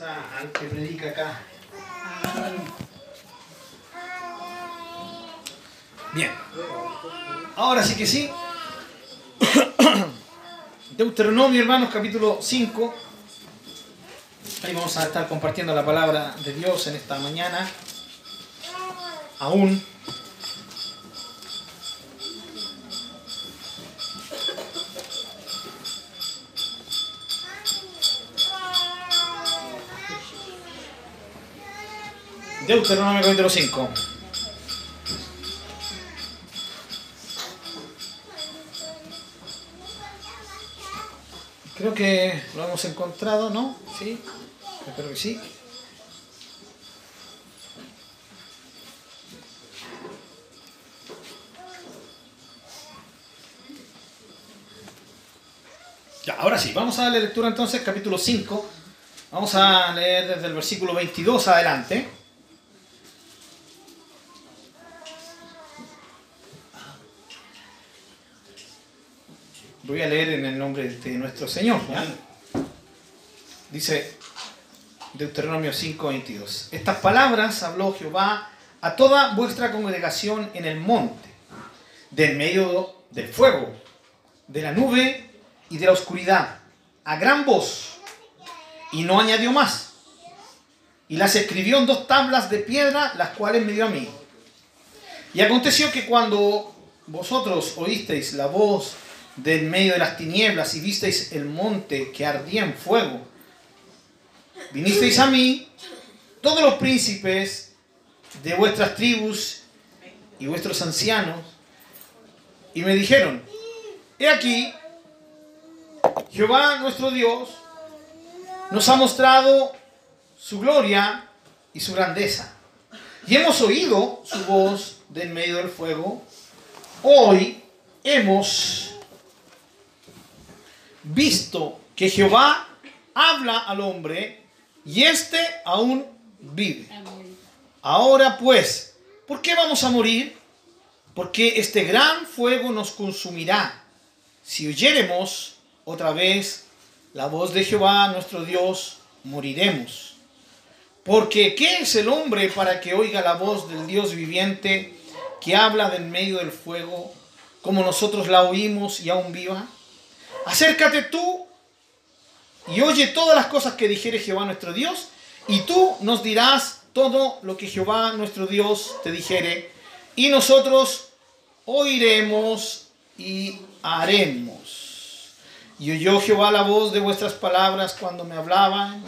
al que predica acá. Bien. Ahora sí que sí. Deuteronomio, hermanos, capítulo 5. Ahí vamos a estar compartiendo la palabra de Dios en esta mañana. Aún. Deuteronomio capítulo 5. Creo que lo hemos encontrado, ¿no? Sí, espero que sí. Ya, ahora sí, vamos a darle lectura entonces, capítulo 5. Vamos a leer desde el versículo 22 adelante. A leer en el nombre de nuestro Señor. Dice Deuteronomio 5:22. Estas palabras habló Jehová a toda vuestra congregación en el monte, del medio del fuego, de la nube y de la oscuridad, a gran voz, y no añadió más. Y las escribió en dos tablas de piedra, las cuales me dio a mí. Y aconteció que cuando vosotros oísteis la voz del medio de las tinieblas y visteis el monte que ardía en fuego. Vinisteis a mí, todos los príncipes de vuestras tribus y vuestros ancianos, y me dijeron, he aquí, Jehová nuestro Dios nos ha mostrado su gloria y su grandeza. Y hemos oído su voz del medio del fuego. Hoy hemos visto que Jehová habla al hombre y éste aún vive. Ahora pues, ¿por qué vamos a morir? Porque este gran fuego nos consumirá. Si oyéremos otra vez la voz de Jehová nuestro Dios, moriremos. Porque ¿qué es el hombre para que oiga la voz del Dios viviente que habla del medio del fuego, como nosotros la oímos y aún viva? Acércate tú y oye todas las cosas que dijere Jehová nuestro Dios, y tú nos dirás todo lo que Jehová nuestro Dios te dijere, y nosotros oiremos y haremos. Y oyó Jehová la voz de vuestras palabras cuando me hablaban,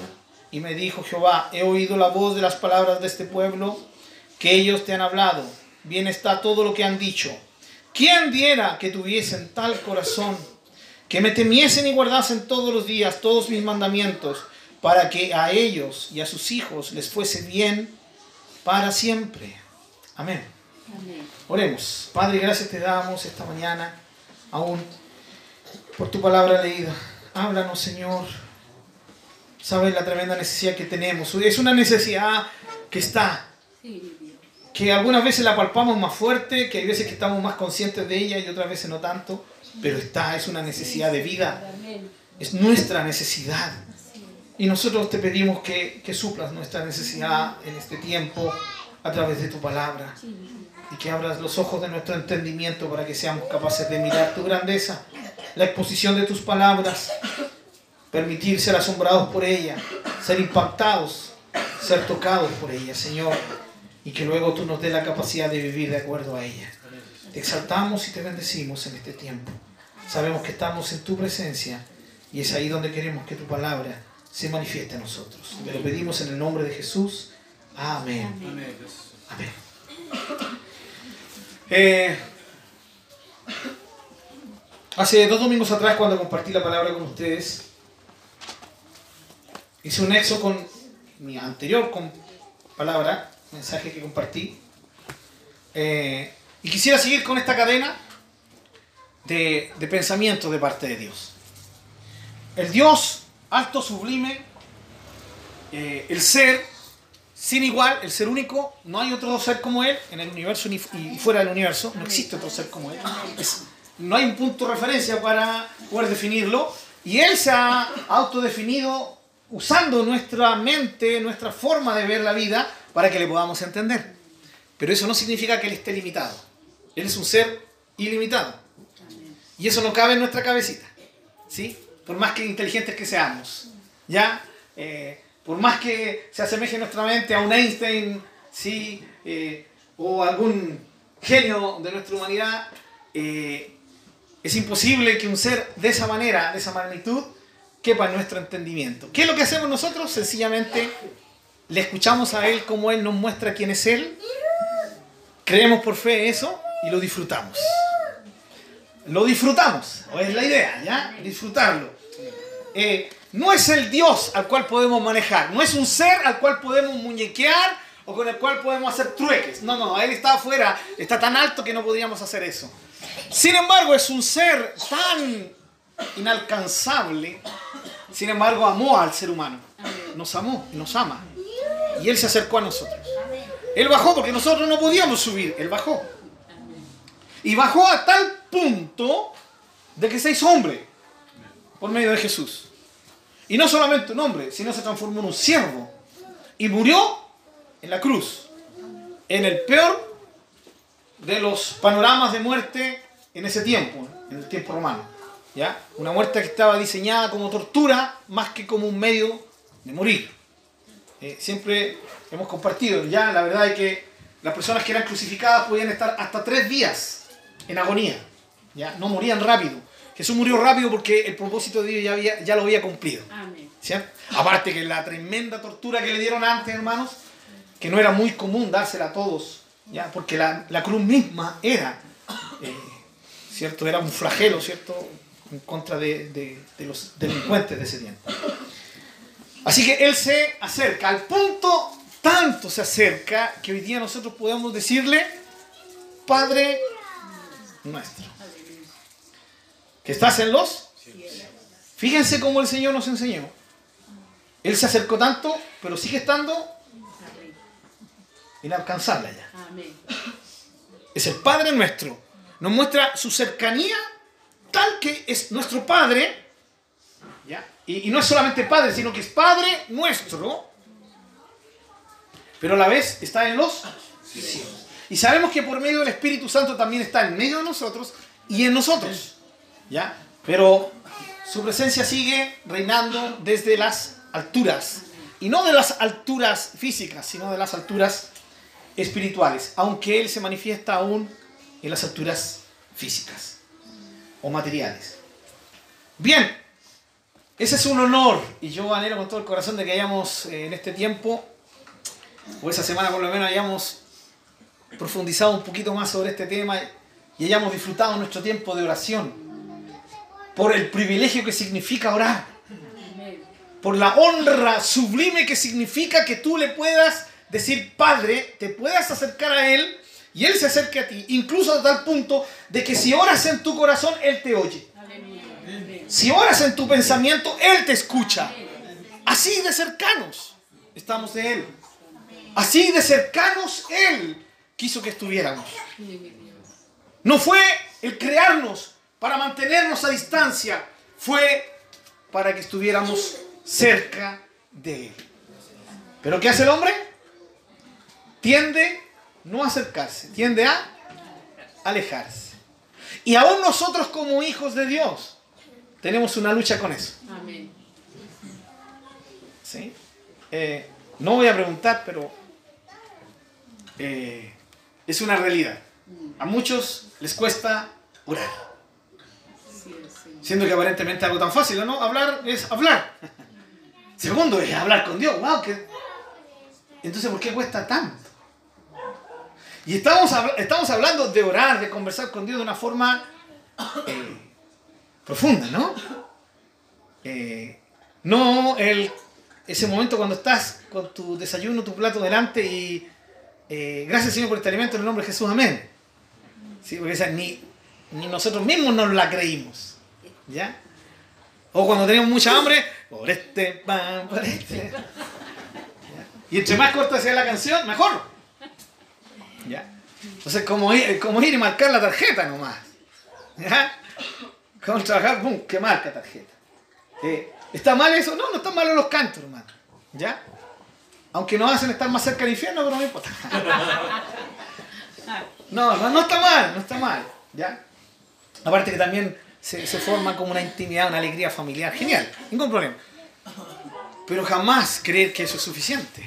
y me dijo Jehová, he oído la voz de las palabras de este pueblo, que ellos te han hablado. Bien está todo lo que han dicho. ¿Quién diera que tuviesen tal corazón? Que me temiesen y guardasen todos los días todos mis mandamientos, para que a ellos y a sus hijos les fuese bien para siempre. Amén. Oremos. Padre, gracias te damos esta mañana, aún por tu palabra leída. Háblanos, Señor. Sabes la tremenda necesidad que tenemos. Es una necesidad que está, que algunas veces la palpamos más fuerte, que hay veces que estamos más conscientes de ella y otras veces no tanto pero está, es una necesidad de vida, es nuestra necesidad. Y nosotros te pedimos que, que suplas nuestra necesidad en este tiempo a través de tu palabra y que abras los ojos de nuestro entendimiento para que seamos capaces de mirar tu grandeza, la exposición de tus palabras, permitir ser asombrados por ella, ser impactados, ser tocados por ella, Señor, y que luego tú nos dé la capacidad de vivir de acuerdo a ella. Te exaltamos y te bendecimos en este tiempo. Sabemos que estamos en tu presencia y es ahí donde queremos que tu palabra se manifieste a nosotros. Te lo pedimos en el nombre de Jesús. Amén. Amén. Eh, hace dos domingos atrás, cuando compartí la palabra con ustedes, hice un nexo con mi anterior palabra, mensaje que compartí. Eh, y quisiera seguir con esta cadena de, pensamiento de parte de Dios. El Dios alto, sublime, eh, el ser sin igual, el ser único, no hay otro ser como Él en el universo ni y fuera del universo, no existe otro ser como Él. no hay un punto de referencia para poder definirlo. Y Él se ha autodefinido usando nuestra mente, nuestra forma de ver la vida para que le podamos entender. Pero eso no significa que Él esté limitado. Él es un ser ilimitado. Y eso no cabe en nuestra cabecita. ¿Sí? Por más que inteligentes que seamos. ¿Ya? Eh, por más que se asemeje nuestra mente a un Einstein, ¿sí? Eh, o algún genio de nuestra humanidad, eh, es imposible que un ser de esa manera, de esa magnitud, quepa en nuestro entendimiento. ¿Qué es lo que hacemos nosotros? Sencillamente le escuchamos a Él como Él nos muestra quién es Él, creemos por fe eso y lo disfrutamos. Lo disfrutamos, o es la idea, ¿ya? Disfrutarlo. Eh, no es el Dios al cual podemos manejar, no es un ser al cual podemos muñequear o con el cual podemos hacer trueques. No, no, Él está afuera, está tan alto que no podríamos hacer eso. Sin embargo, es un ser tan inalcanzable, sin embargo, amó al ser humano. Nos amó, nos ama. Y Él se acercó a nosotros. Él bajó porque nosotros no podíamos subir, Él bajó. Y bajó a tal punto de que se hizo hombre por medio de Jesús. Y no solamente un hombre, sino se transformó en un siervo. Y murió en la cruz. En el peor de los panoramas de muerte en ese tiempo, en el tiempo romano. ¿ya? Una muerte que estaba diseñada como tortura más que como un medio de morir. Eh, siempre hemos compartido, ya la verdad es que las personas que eran crucificadas podían estar hasta tres días en agonía, ya no morían rápido. Jesús murió rápido porque el propósito de Dios ya, había, ya lo había cumplido. Aparte que la tremenda tortura que le dieron antes, hermanos, que no era muy común dársela a todos, ¿ya? porque la, la cruz misma era eh, ¿cierto? Era un flagelo, ¿cierto? En contra de, los delincuentes de ese tiempo. Así que Él se acerca, al punto tanto se acerca que hoy día nosotros podemos decirle, Padre nuestro, que estás en los... Fíjense cómo el Señor nos enseñó. Él se acercó tanto, pero sigue estando inalcanzable allá. Es el Padre nuestro nos muestra su cercanía tal que es nuestro Padre, ¿ya? Y, no es solamente Padre, sino que es Padre nuestro, pero a la vez está en los cielos. Y sabemos que por medio del Espíritu Santo también está en medio de nosotros y en nosotros, ¿ya? Pero su presencia sigue reinando desde las alturas. Y no de las alturas físicas, sino de las alturas espirituales. Aunque Él se manifiesta aún en las alturas físicas o materiales. Bien, ese es un honor y yo anhelo con todo el corazón de que hayamos eh, en este tiempo, o esa semana por lo menos, hayamos profundizado un poquito más sobre este tema y hayamos disfrutado nuestro tiempo de oración por el privilegio que significa orar, por la honra sublime que significa que tú le puedas decir, Padre, te puedas acercar a Él y Él se acerque a ti, incluso a tal punto de que si oras en tu corazón, Él te oye. Si oras en tu pensamiento, Él te escucha. Así de cercanos estamos de Él. Así de cercanos Él quiso que estuviéramos. No fue el crearnos para mantenernos a distancia, fue para que estuviéramos cerca de Él. ¿Pero qué hace el hombre? Tiende no acercarse, tiende a alejarse. Y aún nosotros como hijos de Dios tenemos una lucha con eso. Amén. ¿Sí? Eh, no voy a preguntar, pero eh, es una realidad. A muchos les cuesta orar. Siendo que aparentemente algo tan fácil, ¿no? Hablar es hablar. Segundo es hablar con Dios. Wow, Entonces, ¿por qué cuesta tanto? Y estamos, estamos hablando de orar, de conversar con Dios de una forma eh, profunda, ¿no? Eh, no el, ese momento cuando estás con tu desayuno, tu plato delante y eh, gracias Señor por este alimento en el nombre de Jesús, amén. Sí, porque ni, nosotros mismos nos la creímos. ¿Ya? O cuando tenemos mucha hambre, por este pan, por este. Y entre más corta sea la canción, mejor. ¿Ya? Entonces, como ir, y marcar la tarjeta nomás. ¿Ya? Como trabajar, ¡pum! ¿Qué marca tarjeta? ¿Está mal eso? No, no están malos los cantos, hermano. ¿Ya? Aunque nos hacen estar más cerca del infierno, pero no importa. No, no, no está mal, no está mal. ¿Ya? Aparte que también se, se forma como una intimidad, una alegría familiar. Genial, ningún problema. Pero jamás creer que eso es suficiente.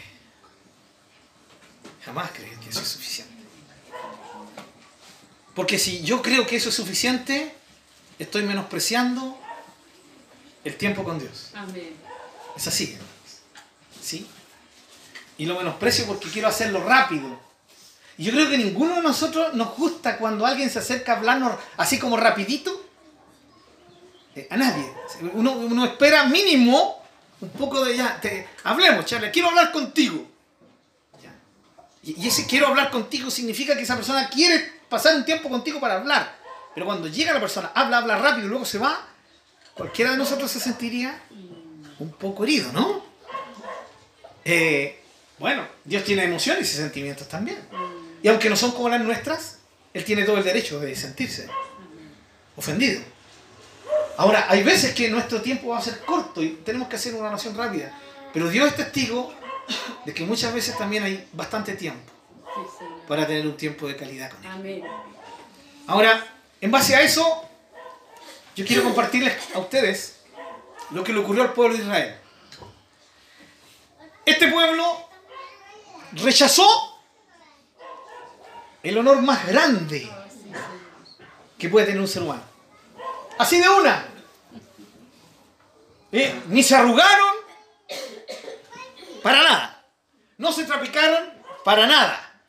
Jamás creer que eso es suficiente. Porque si yo creo que eso es suficiente, estoy menospreciando el tiempo con Dios. Amén. Es así. ¿Sí? Y lo menosprecio porque quiero hacerlo rápido. Y yo creo que ninguno de nosotros nos gusta cuando alguien se acerca a hablarnos así como rapidito. Eh, a nadie. Uno, uno espera mínimo un poco de ya. Hablemos, Charlie. Quiero hablar contigo. Y, y ese quiero hablar contigo significa que esa persona quiere pasar un tiempo contigo para hablar. Pero cuando llega la persona, habla, habla rápido y luego se va, cualquiera de nosotros se sentiría un poco herido, ¿no? Eh, bueno, Dios tiene emociones y sentimientos también. Y aunque no son como las nuestras, Él tiene todo el derecho de sentirse ofendido. Ahora, hay veces que nuestro tiempo va a ser corto y tenemos que hacer una oración rápida. Pero Dios es testigo de que muchas veces también hay bastante tiempo para tener un tiempo de calidad con Él. Ahora, en base a eso, yo quiero compartirles a ustedes lo que le ocurrió al pueblo de Israel. Este pueblo rechazó el honor más grande que puede tener un ser humano. Así de una. Eh, Ni se arrugaron para nada. No se trapicaron para nada.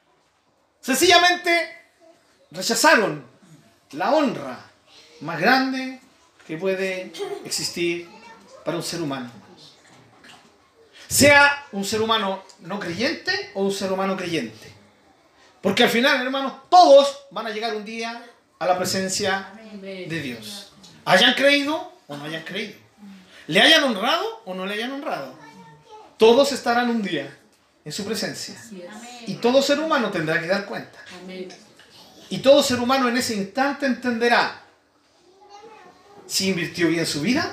Sencillamente rechazaron la honra más grande que puede existir para un ser humano. Sea un ser humano no creyente o un ser humano creyente. Porque al final, hermanos, todos van a llegar un día a la presencia de Dios. Hayan creído o no hayan creído. Le hayan honrado o no le hayan honrado. Todos estarán un día en su presencia. Y todo ser humano tendrá que dar cuenta. Y todo ser humano en ese instante entenderá si invirtió bien su vida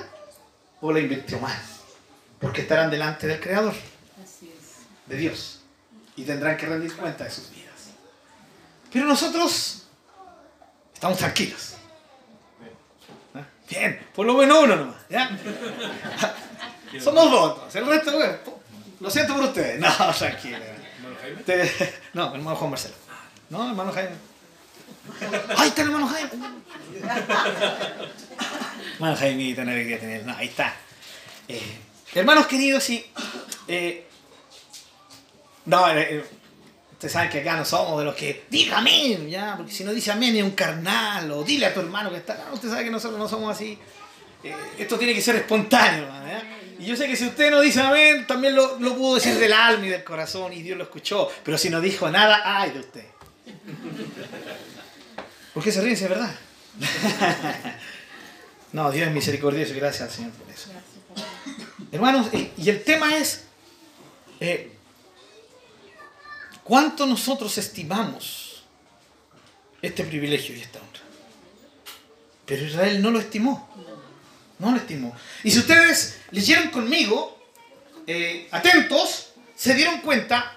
o la invirtió mal. Porque estarán delante del Creador, Así es. de Dios. Y tendrán que rendir cuenta de sus vidas. Pero nosotros estamos tranquilos. ¿Ah? Bien, por lo menos uno nomás. ¿ya? Somos dos. El resto, bueno, lo siento por ustedes. No, tranquilo. Te- No, hermano Juan Marcelo. No, hermano Jaime. ¡Ahí está el hermano Jaime! hermano Jaime. No, ahí está. Eh, hermanos queridos, sí. eh, no, eh, eh, ustedes saben que acá no somos de los que diga amén, ya, porque si no dice amén es un carnal, o dile a tu hermano que está acá. Usted sabe que nosotros no somos así. Eh, esto tiene que ser espontáneo. Y yo sé que si usted no dice amén, también lo, lo pudo decir del alma y del corazón y Dios lo escuchó. Pero si no dijo nada, ay de usted. ¿Por qué se ríen es verdad? no, Dios es misericordioso, gracias al Señor por eso. Hermanos, eh, y el tema es, eh, ¿cuánto nosotros estimamos este privilegio y esta honra? Pero Israel no lo estimó. No lo estimó. Y si ustedes leyeron conmigo, eh, atentos, se dieron cuenta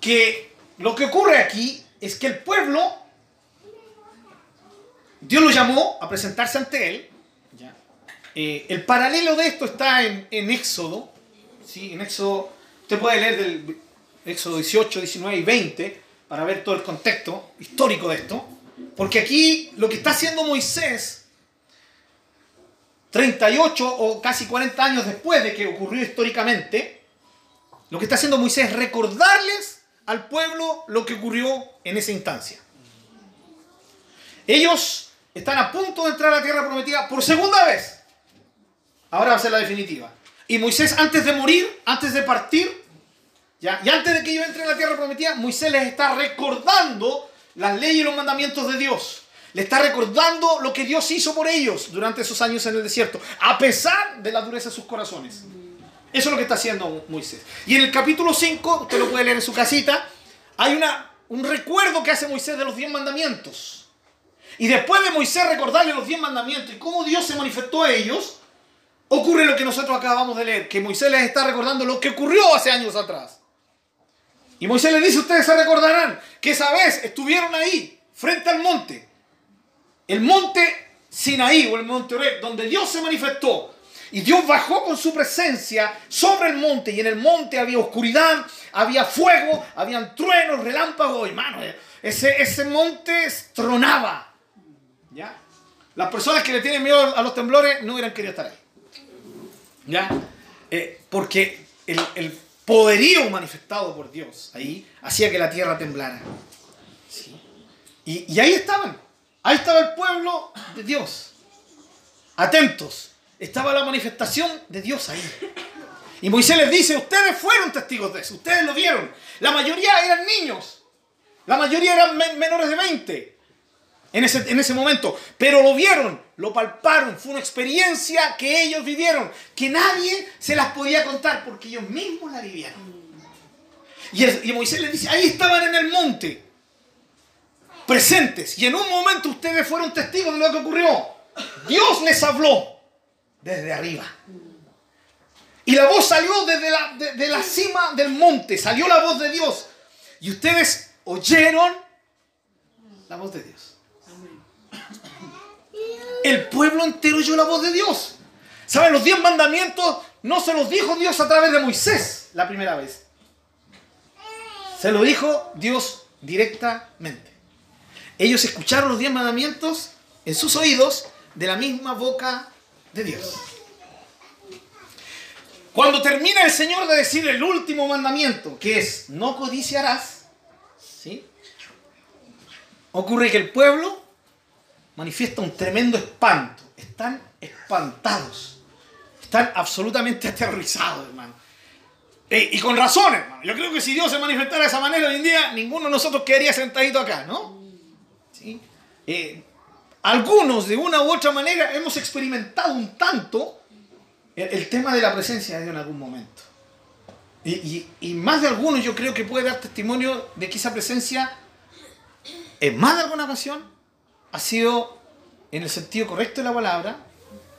que lo que ocurre aquí es que el pueblo, Dios lo llamó a presentarse ante él. Eh, el paralelo de esto está en, en Éxodo. ¿sí? En Éxodo, usted puede leer del Éxodo 18, 19 y 20 para ver todo el contexto histórico de esto. Porque aquí lo que está haciendo Moisés 38 o casi 40 años después de que ocurrió históricamente, lo que está haciendo Moisés es recordarles al pueblo lo que ocurrió en esa instancia. Ellos están a punto de entrar a la tierra prometida por segunda vez. Ahora va a ser la definitiva. Y Moisés antes de morir, antes de partir, ¿ya? y antes de que ellos entren a la tierra prometida, Moisés les está recordando las leyes y los mandamientos de Dios. Le está recordando lo que Dios hizo por ellos durante esos años en el desierto, a pesar de la dureza de sus corazones. Eso es lo que está haciendo Moisés. Y en el capítulo 5, usted lo puede leer en su casita, hay una, un recuerdo que hace Moisés de los diez mandamientos. Y después de Moisés recordarle los diez mandamientos y cómo Dios se manifestó a ellos, ocurre lo que nosotros acabamos de leer, que Moisés les está recordando lo que ocurrió hace años atrás. Y Moisés les dice, ustedes se recordarán que esa vez estuvieron ahí, frente al monte. El monte Sinaí o el monte Oreb, donde Dios se manifestó. Y Dios bajó con su presencia sobre el monte. Y en el monte había oscuridad, había fuego, habían truenos, relámpagos. Hermano, ese, ese monte tronaba. ¿Ya? Las personas que le tienen miedo a los temblores no hubieran querido estar ahí. ¿Ya? Eh, porque el, poderío manifestado por Dios ahí hacía que la tierra temblara. Y ahí estaban. Ahí estaba el pueblo de Dios. Atentos. Estaba la manifestación de Dios ahí. Y Moisés les dice, ustedes fueron testigos de eso, ustedes lo vieron. La mayoría eran niños. La mayoría eran menores de 20 en ese, en ese momento. Pero lo vieron, lo palparon. Fue una experiencia que ellos vivieron, que nadie se las podía contar porque ellos mismos la vivieron. Y, Moisés les dice, ahí estaban en el monte presentes. Y en un momento ustedes fueron testigos de lo que ocurrió. Dios les habló desde arriba. Y la voz salió desde la, de, la cima del monte. Salió la voz de Dios. Y ustedes oyeron la voz de Dios. El pueblo entero oyó la voz de Dios. ¿Saben? Los diez mandamientos no se los dijo Dios a través de Moisés la primera vez. Se lo dijo Dios directamente. Ellos escucharon los diez mandamientos en sus oídos de la misma boca de Dios. Cuando termina el Señor de decir el último mandamiento, que es no codiciarás, ¿sí? ocurre que el pueblo manifiesta un tremendo espanto. Están espantados. Están absolutamente aterrorizados, hermano. Y con razón, hermano. Yo creo que si Dios se manifestara de esa manera hoy en día, ninguno de nosotros quedaría sentadito acá, ¿no? Eh, algunos de una u otra manera hemos experimentado un tanto el, tema de la presencia de Dios en algún momento. Y, y, más de algunos yo creo que puede dar testimonio de que esa presencia, en más de alguna ocasión, ha sido, en el sentido correcto de la palabra,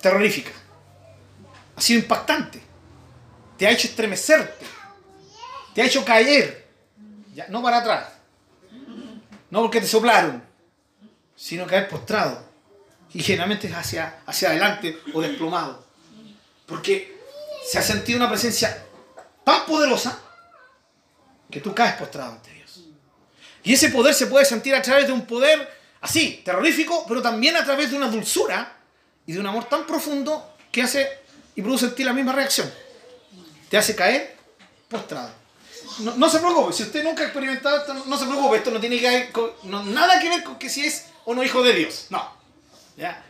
terrorífica. Ha sido impactante. Te ha hecho estremecerte. Te ha hecho caer. Ya, no para atrás. No porque te soplaron sino caer postrado. Y generalmente es hacia, hacia adelante o desplomado. Porque se ha sentido una presencia tan poderosa que tú caes postrado ante Dios. Y ese poder se puede sentir a través de un poder así, terrorífico, pero también a través de una dulzura y de un amor tan profundo que hace y produce en ti la misma reacción. Te hace caer postrado. No, se preocupe, si usted nunca ha experimentado esto, no, se preocupe, esto no tiene que nada que ver con que si es o no hijo de Dios. No.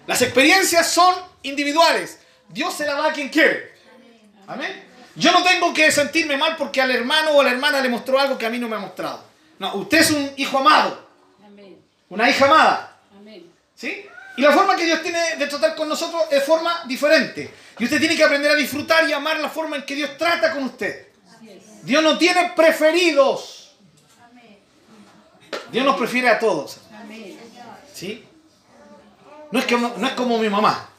Las experiencias son individuales. Dios se la da a quien quiere. Amén. Yo no tengo que sentirme mal porque al hermano o a la hermana le mostró algo que a mí no me ha mostrado. No, usted es un hijo amado. Una hija amada. Amén. ¿Sí? Y la forma que Dios tiene de tratar con nosotros es forma diferente. Y usted tiene que aprender a disfrutar y amar la forma en que Dios trata con usted. Dios no tiene preferidos. Dios nos prefiere a todos. ¿Sí? No es, que, no es como mi mamá.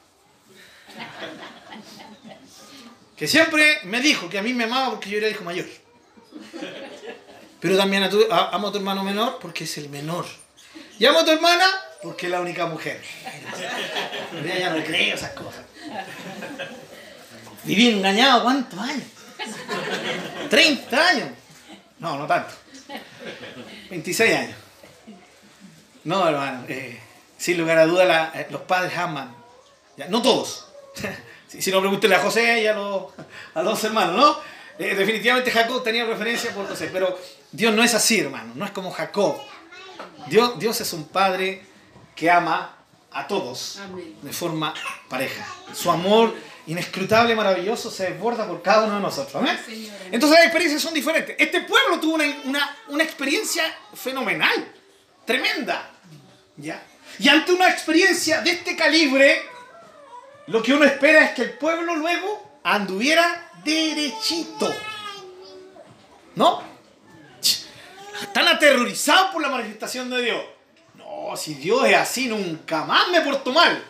Que siempre me dijo que a mí me amaba porque yo era el hijo mayor. Pero también a amo a tu hermano menor porque es el menor. Y amo a tu hermana porque es la única mujer. Ya no creo esas cosas. Viví engañado cuántos años. 30 años. No, no tanto. 26 años. No, hermano. Eh, sin lugar a duda, eh, los padres aman. no todos. si, no, pregúntele a José y a los, a los hermanos, ¿no? Eh, definitivamente Jacob tenía referencia por José, pero Dios no es así, hermano. No es como Jacob. Dios, Dios es un padre que ama a todos de forma pareja. Su amor inescrutable, maravilloso, se desborda por cada uno de nosotros. Entonces las experiencias son diferentes. Este pueblo tuvo una, una, una experiencia fenomenal, tremenda. ¿Ya? Y ante una experiencia de este calibre, lo que uno espera es que el pueblo luego anduviera derechito. ¿No? Están aterrorizados por la manifestación de Dios. No, si Dios es así, nunca más me porto mal.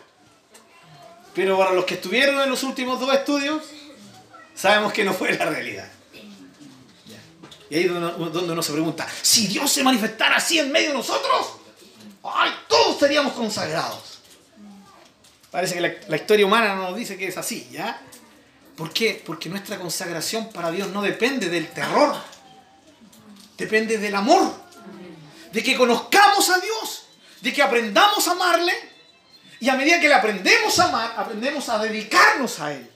Pero para los que estuvieron en los últimos dos estudios, sabemos que no fue la realidad. Y ahí es donde uno se pregunta, si Dios se manifestara así en medio de nosotros, ¡ay! Todos seríamos consagrados. Parece que la, la historia humana nos dice que es así, ¿ya? ¿Por qué? Porque nuestra consagración para Dios no depende del terror, depende del amor, de que conozcamos a Dios, de que aprendamos a amarle y a medida que le aprendemos a amar, aprendemos a dedicarnos a Él.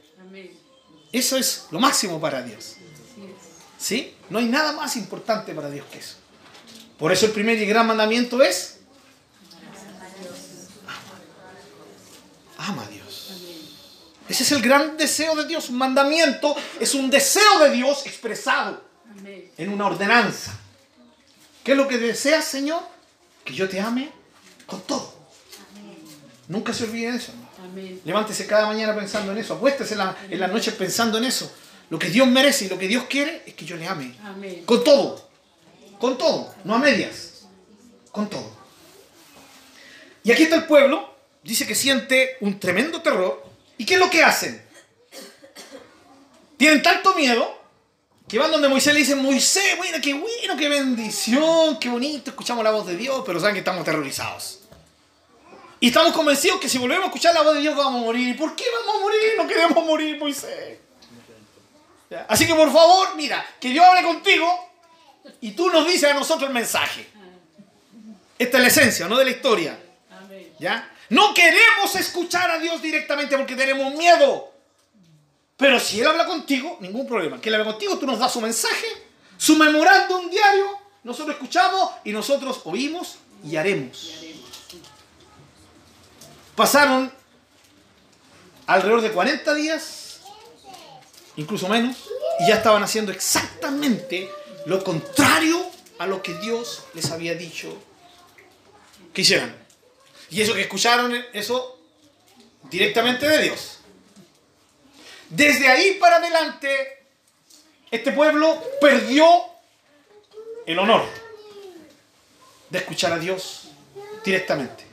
Eso es lo máximo para Dios. ¿Sí? No hay nada más importante para Dios que eso. Por eso el primer y gran mandamiento es ama a Dios. Ese es el gran deseo de Dios. Un mandamiento es un deseo de Dios expresado en una ordenanza. ¿Qué es lo que deseas, Señor? Que yo te ame con todo. Nunca se olvide de eso. Levántese cada mañana pensando en eso. Apuéstese en la, en la noche pensando en eso. Lo que Dios merece y lo que Dios quiere es que yo le ame. Con todo. Con todo. No a medias. Con todo. Y aquí está el pueblo. Dice que siente un tremendo terror. ¿Y qué es lo que hacen? Tienen tanto miedo que van donde Moisés le dicen, Moisés, bueno, qué bueno, qué bendición, qué bonito, escuchamos la voz de Dios, pero saben que estamos terrorizados. Y estamos convencidos que si volvemos a escuchar la voz de Dios vamos a morir. ¿Y por qué vamos a morir? No queremos morir, Moisés. Así que por favor, mira, que Dios hable contigo y tú nos dices a nosotros el mensaje. Esta es la esencia, no de la historia. ¿Ya? No queremos escuchar a Dios directamente porque tenemos miedo. Pero si Él habla contigo, ningún problema. Que Él hable contigo, tú nos das su mensaje, su memorándum diario, nosotros escuchamos y nosotros oímos y haremos. Pasaron alrededor de 40 días, incluso menos, y ya estaban haciendo exactamente lo contrario a lo que Dios les había dicho que hicieran. Y eso que escucharon, eso directamente de Dios. Desde ahí para adelante, este pueblo perdió el honor de escuchar a Dios directamente.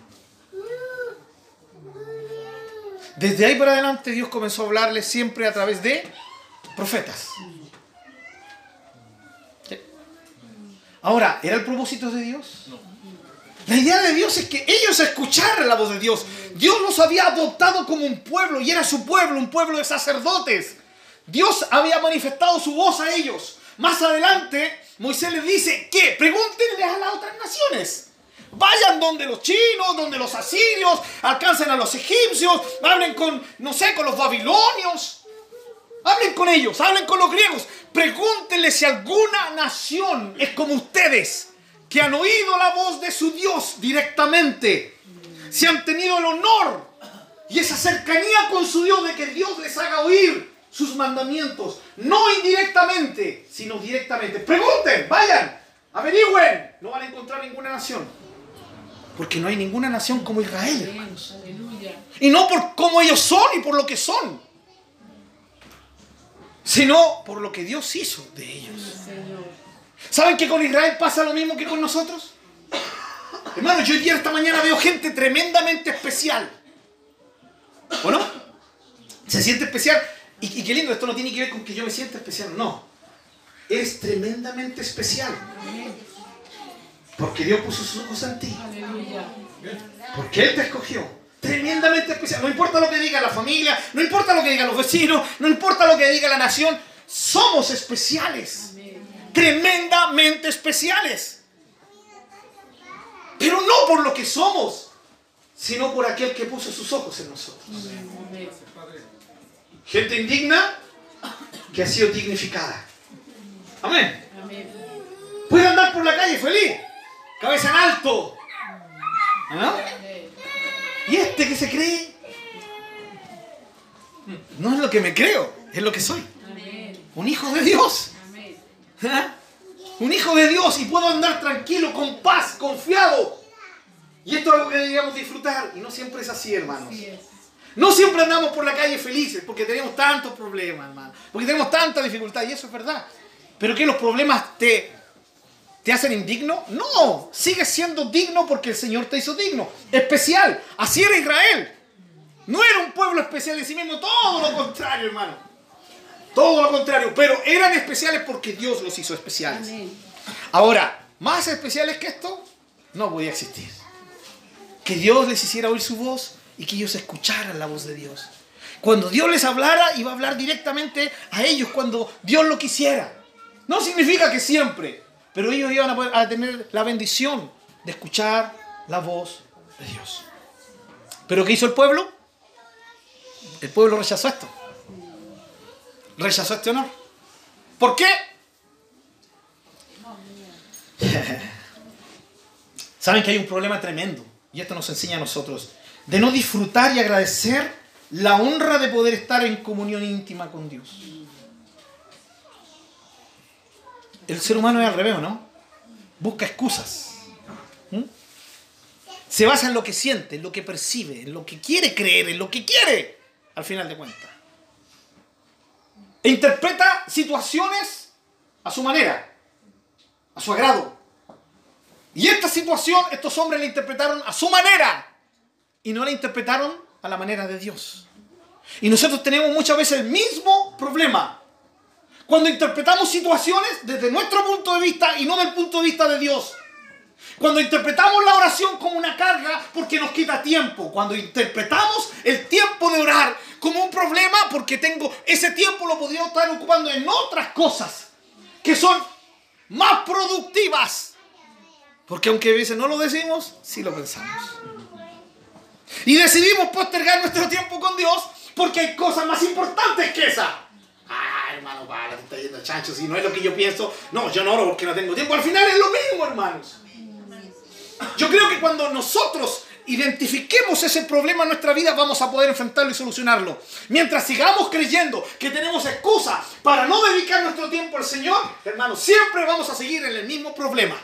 Desde ahí para adelante Dios comenzó a hablarles siempre a través de profetas. Ahora, ¿era el propósito de Dios? La idea de Dios es que ellos escucharan la voz de Dios. Dios los había adoptado como un pueblo y era su pueblo, un pueblo de sacerdotes. Dios había manifestado su voz a ellos. Más adelante, Moisés les dice que pregúntenle a las otras naciones. Vayan donde los chinos, donde los asirios, alcancen a los egipcios, hablen con, no sé, con los babilonios. Hablen con ellos, hablen con los griegos. Pregúntenle si alguna nación es como ustedes, que han oído la voz de su Dios directamente. Si han tenido el honor y esa cercanía con su Dios de que Dios les haga oír sus mandamientos. No indirectamente, sino directamente. Pregunten, vayan, averigüen. No van a encontrar ninguna nación. Porque no hay ninguna nación como Israel. Y no por cómo ellos son y por lo que son, sino por lo que Dios hizo de ellos. ¿Saben que con Israel pasa lo mismo que con nosotros? Hermano, yo hoy día esta mañana veo gente tremendamente especial. ¿Bueno? Se siente especial. Y, y, qué lindo, esto no tiene que ver con que yo me sienta especial, no. Eres tremendamente especial. Porque Dios puso sus ojos en ti. Porque Él te escogió. Tremendamente especial. No importa lo que diga la familia, no importa lo que digan los vecinos, no importa lo que diga la nación. Somos especiales. Tremendamente especiales. Pero no por lo que somos, sino por aquel que puso sus ojos en nosotros. Gente indigna que ha sido dignificada. Amén. Puede andar por la calle feliz cabeza en alto. ¿No? Y este que se cree, no es lo que me creo, es lo que soy. Un hijo de Dios. ¿Ah? Un hijo de Dios y puedo andar tranquilo, con paz, confiado. Y esto es algo que debíamos disfrutar. Y no siempre es así, hermanos. No siempre andamos por la calle felices porque tenemos tantos problemas, hermano. Porque tenemos tanta dificultad y eso es verdad. Pero que los problemas te ¿Te hacen indigno? No, sigues siendo digno porque el Señor te hizo digno. Especial. Así era Israel. No era un pueblo especial en sí mismo, todo lo contrario, hermano. Todo lo contrario, pero eran especiales porque Dios los hizo especiales. Amén. Ahora, más especiales que esto, no podía existir. Que Dios les hiciera oír su voz y que ellos escucharan la voz de Dios. Cuando Dios les hablara, iba a hablar directamente a ellos cuando Dios lo quisiera. No significa que siempre, pero ellos iban a, poder- a tener la bendición de escuchar la voz de Dios. ¿Pero qué hizo el pueblo? El pueblo rechazó esto. Rechazó este honor. ¿Por qué? Saben que hay un problema tremendo, y esto nos enseña a nosotros, de no disfrutar y agradecer la honra de poder estar en comunión íntima con Dios. El ser humano es al revés, ¿o ¿no? Busca excusas. Se basa en lo que siente, en lo que percibe, en lo que quiere creer, en lo que quiere, al final de cuentas. E interpreta situaciones a su manera, a su agrado. Y esta situación, estos hombres la interpretaron a su manera y no la interpretaron a la manera de Dios. Y nosotros tenemos muchas veces el mismo problema. Cuando interpretamos situaciones desde nuestro punto de vista y no del punto de vista de Dios. Cuando interpretamos la oración como una carga porque nos quita tiempo. Cuando interpretamos el tiempo de orar como un problema porque tengo ese tiempo lo podría estar ocupando en otras cosas que son más productivas. Porque aunque veces no lo decimos, sí lo pensamos. Y decidimos postergar nuestro tiempo con Dios porque hay cosas más importantes que esa. Ah, hermano, para, te está yendo chancho, si no es lo que yo pienso. No, yo no oro porque no tengo tiempo. Al final es lo mismo, hermanos. Yo creo que cuando nosotros identifiquemos ese problema en nuestra vida, vamos a poder enfrentarlo y solucionarlo. Mientras sigamos creyendo que tenemos excusa para no dedicar nuestro tiempo al Señor, hermanos, siempre vamos a seguir en el mismo problema.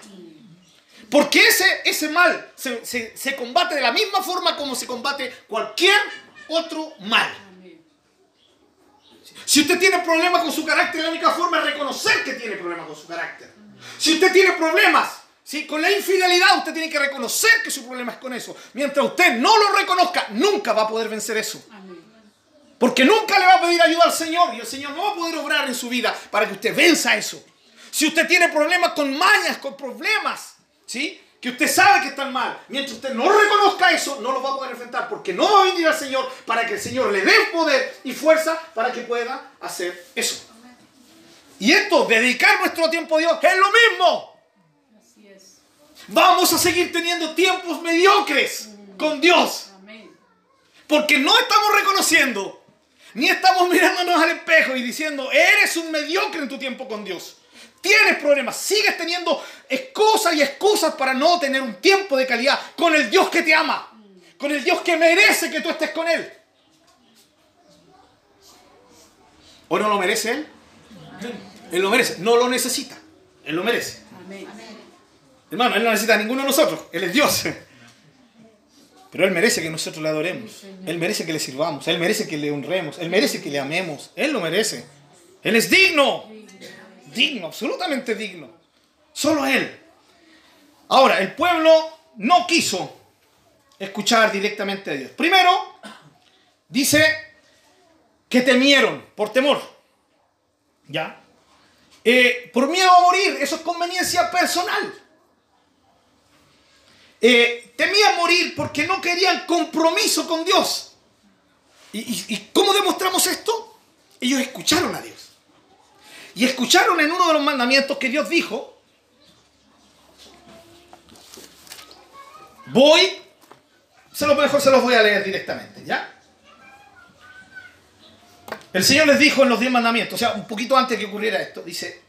Porque ese, ese mal se, se- se combate de la misma forma como se combate cualquier otro mal. Si usted tiene problemas con su carácter, la única forma es reconocer que tiene problemas con su carácter. Si usted tiene problemas ¿sí? con la infidelidad, usted tiene que reconocer que su problema es con eso. Mientras usted no lo reconozca, nunca va a poder vencer eso. Porque nunca le va a pedir ayuda al Señor y el Señor no va a poder obrar en su vida para que usted venza eso. Si usted tiene problemas con mañas, con problemas, ¿sí? Que usted sabe que están mal, mientras usted no reconozca eso, no lo va a poder enfrentar porque no va a venir al Señor para que el Señor le dé poder y fuerza para que pueda hacer eso. Y esto, dedicar nuestro tiempo a Dios, es lo mismo. Vamos a seguir teniendo tiempos mediocres con Dios. Porque no estamos reconociendo, ni estamos mirándonos al espejo y diciendo, eres un mediocre en tu tiempo con Dios. Tienes problemas, sigues teniendo excusas y excusas para no tener un tiempo de calidad con el Dios que te ama, con el Dios que merece que tú estés con Él. ¿O no lo merece Él? Él lo merece, no lo necesita, Él lo merece. Amén. Hermano, Él no necesita ninguno de nosotros. Él es Dios. Pero Él merece que nosotros le adoremos. Él merece que le sirvamos. Él merece que le honremos. Él merece que le amemos. Él lo merece. Él es digno. Digno, absolutamente digno. Solo Él. Ahora, el pueblo no quiso escuchar directamente a Dios. Primero, dice que temieron por temor. ¿Ya? Eh, por miedo a morir. Eso es conveniencia personal. Eh, temían morir porque no querían compromiso con Dios. ¿Y, cómo demostramos esto? Ellos escucharon a Dios. Y escucharon en uno de los mandamientos que Dios dijo, voy, se lo mejor se los voy a leer directamente, ¿ya? El Señor les dijo en los diez mandamientos, o sea, un poquito antes que ocurriera esto, dice,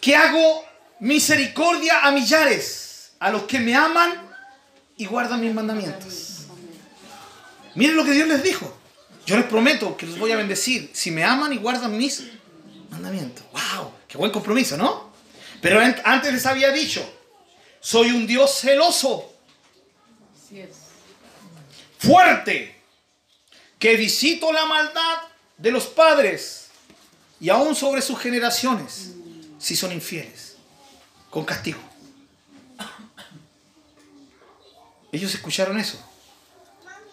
que hago misericordia a millares, a los que me aman y guardan mis mandamientos. Miren lo que Dios les dijo. Yo les prometo que los voy a bendecir si me aman y guardan mis mandamientos. ¡Wow! ¡Qué buen compromiso, ¿no? Pero an- antes les había dicho, soy un Dios celoso, fuerte, que visito la maldad de los padres y aún sobre sus generaciones, si son infieles, con castigo. Ellos escucharon eso.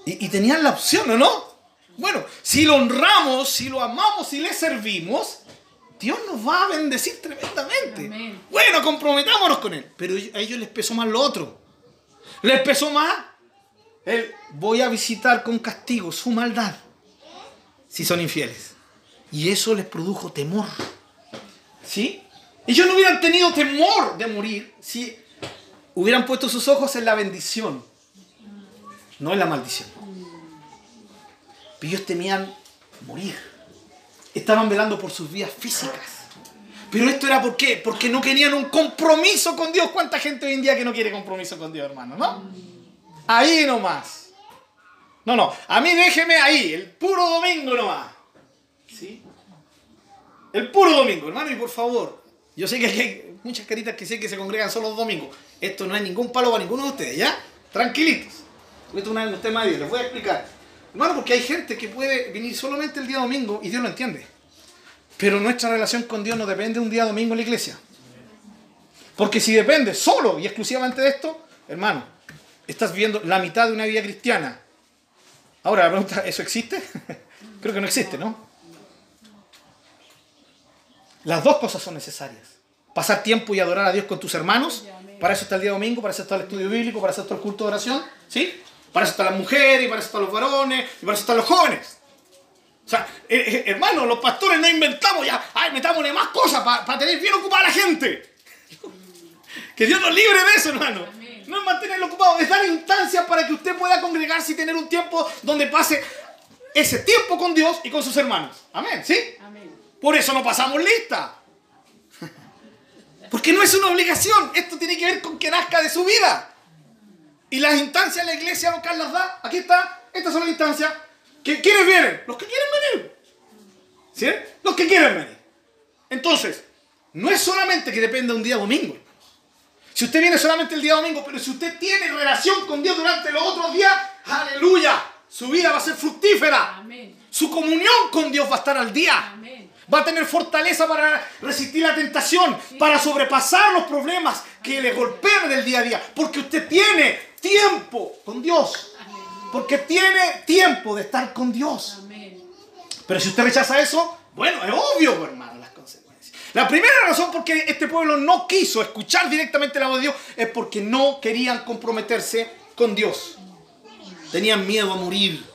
Y, y tenían la opción, ¿o no? Bueno, si lo honramos, si lo amamos, si le servimos, Dios nos va a bendecir tremendamente. Amén. Bueno, comprometámonos con Él. Pero a ellos les pesó más lo otro. Les pesó más el voy a visitar con castigo su maldad si son infieles. Y eso les produjo temor. ¿Sí? Ellos no hubieran tenido temor de morir si hubieran puesto sus ojos en la bendición, no en la maldición. Pero ellos temían morir. Estaban velando por sus vidas físicas. Pero esto era por qué? Porque no querían un compromiso con Dios. ¿Cuánta gente hoy en día que no quiere compromiso con Dios, hermano? ¿No? Ahí nomás. No, no. A mí déjeme ahí, el puro domingo nomás. ¿Sí? El puro domingo, hermano, y por favor. Yo sé que hay muchas caritas que sé que se congregan solo los domingos. Esto no hay ningún palo para ninguno de ustedes, ¿ya? Tranquilitos. Esto es una de los temas de Dios, les voy a explicar. Hermano, porque hay gente que puede venir solamente el día domingo y Dios lo entiende. Pero nuestra relación con Dios no depende de un día domingo en la iglesia. Porque si depende solo y exclusivamente de esto, hermano, estás viviendo la mitad de una vida cristiana. Ahora la pregunta, ¿eso existe? Creo que no existe, ¿no? Las dos cosas son necesarias. Pasar tiempo y adorar a Dios con tus hermanos. Para eso está el día domingo, para eso está el estudio bíblico, para eso está el culto de oración. ¿Sí? Para eso están las mujeres, y para eso están los varones, y para eso están los jóvenes. O sea, eh, eh, hermano, los pastores no inventamos ya, ay, metámosle más cosas para tener bien ocupada a la gente. Que Dios nos libre de eso, hermano. No es mantenerlo ocupado, es dar instancias para que usted pueda congregarse y tener un tiempo donde pase ese tiempo con Dios y con sus hermanos. Amén, ¿sí? Amén. Por eso no pasamos lista. Porque no es una obligación. Esto tiene que ver con que nazca de su vida. Y las instancias la iglesia local las da. Aquí está. Estas son las instancias. ¿Qui- ¿Quiénes vienen? Los que quieren venir. ¿Sí? Los que quieren venir. Entonces, no es solamente que dependa un día domingo. Si usted viene solamente el día domingo, pero si usted tiene relación con Dios durante los otros días, aleluya, su vida va a ser fructífera. Amén. Su comunión con Dios va a estar al día. Amén. Va a tener fortaleza para resistir la tentación, para sobrepasar los problemas que le golpean del día a día. Porque usted tiene tiempo con Dios. Porque tiene tiempo de estar con Dios. Pero si usted rechaza eso, bueno, es obvio, hermano, las consecuencias. La primera razón por qué este pueblo no quiso escuchar directamente la voz de Dios es porque no querían comprometerse con Dios. Tenían miedo a morir.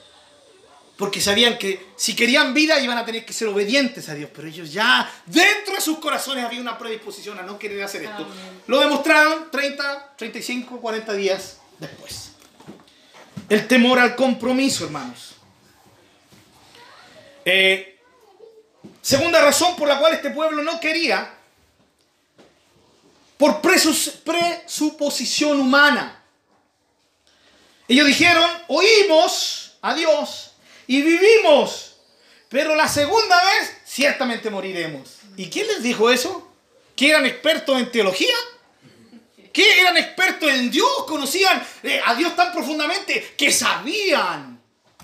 Porque sabían que si querían vida iban a tener que ser obedientes a Dios. Pero ellos ya, dentro de sus corazones había una predisposición a no querer hacer esto. Amén. Lo demostraron 30, 35, 40 días después. El temor al compromiso, hermanos. Eh, segunda razón por la cual este pueblo no quería, por presus- presuposición humana. Ellos dijeron, oímos a Dios y vivimos, pero la segunda vez ciertamente moriremos. ¿Y quién les dijo eso? ¿Que eran expertos en teología? ¿Que eran expertos en Dios? ¿Conocían eh, a Dios tan profundamente que sabían?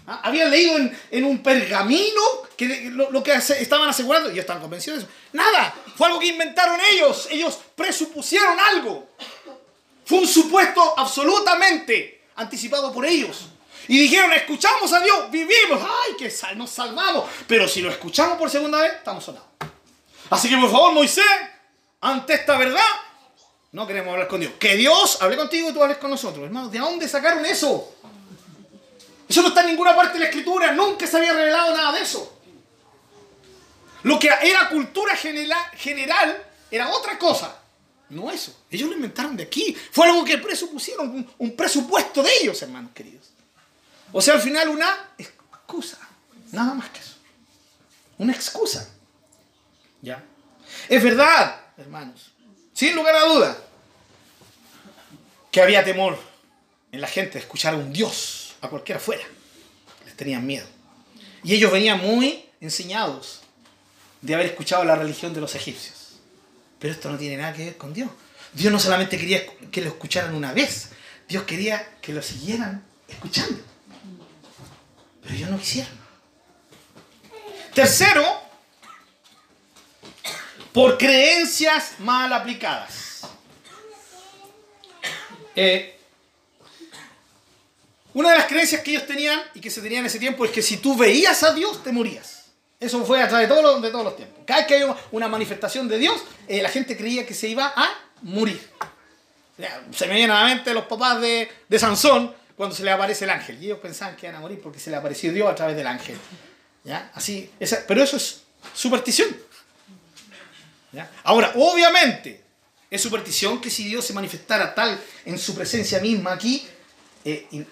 ¿Ah? Habían leído en, un pergamino que lo, que estaban asegurando y estaban convencidos de eso. Nada, fue algo que inventaron ellos. Ellos presupusieron algo. Fue un supuesto absolutamente anticipado por ellos. Y dijeron, escuchamos a Dios, vivimos, ay, que nos salvamos. Pero si lo escuchamos por segunda vez, estamos sonados. Así que por favor, Moisés, ante esta verdad, no queremos hablar con Dios. Que Dios hable contigo y tú hables con nosotros. Hermanos, ¿de dónde sacaron eso? Eso no está en ninguna parte de la escritura. Nunca se había revelado nada de eso. Lo que era cultura genera- general era otra cosa. No eso. Ellos lo inventaron de aquí. Fue algo que presupusieron, un presupuesto de ellos, hermanos queridos. O sea, al final una excusa. Nada más que eso. Una excusa. ¿Ya? Es verdad, hermanos. Sin lugar a duda. Que había temor en la gente de escuchar a un Dios, a cualquiera fuera. Les tenían miedo. Y ellos venían muy enseñados de haber escuchado la religión de los egipcios. Pero esto no tiene nada que ver con Dios. Dios no solamente quería que lo escucharan una vez, Dios quería que lo siguieran escuchando. Pero ellos no quisieron. Tercero, por creencias mal aplicadas. Eh, Una de las creencias que ellos tenían y que se tenían en ese tiempo es que si tú veías a Dios, te morías. Eso fue a través de todos los, tiempos. Cada vez que había una manifestación de Dios, eh, la gente creía que se iba a morir. Se me vienen a la mente los papás de Sansón cuando se le aparece el ángel. Y ellos pensaban que iban a morir porque se le apareció Dios a través del ángel. ¿Ya? Así, esa- pero eso es superstición. ¿Ya? Ahora, obviamente, es superstición que si Dios se manifestara tal en su presencia misma aquí, eh, y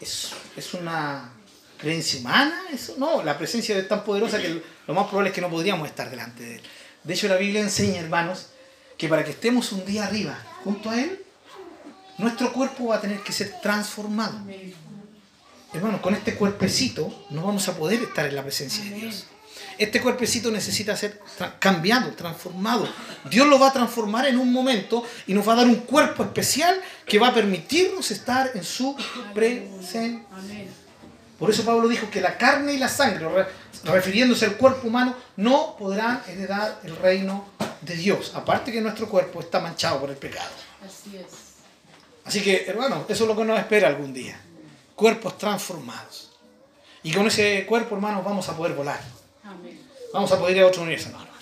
es, es una creencia humana, eso no, la presencia es tan poderosa que lo más probable es que no podríamos estar delante de Él. De hecho, la Biblia enseña, hermanos, que para que estemos un día arriba junto a Él, nuestro cuerpo va a tener que ser transformado. Amén. Hermano, con este cuerpecito no vamos a poder estar en la presencia de Dios. Este cuerpecito necesita ser cambiado, transformado. Dios lo va a transformar en un momento y nos va a dar un cuerpo especial que va a permitirnos estar en su presencia. Por eso Pablo dijo que la carne y la sangre, re- refiriéndose al cuerpo humano, no podrán heredar el reino de Dios. Aparte que nuestro cuerpo está manchado por el pecado. Así es. Así que, hermano, eso es lo que nos espera algún día. Cuerpos transformados. Y con ese cuerpo, hermanos, vamos a poder volar. Amén. Vamos a poder ir a otro universo. No, no, no.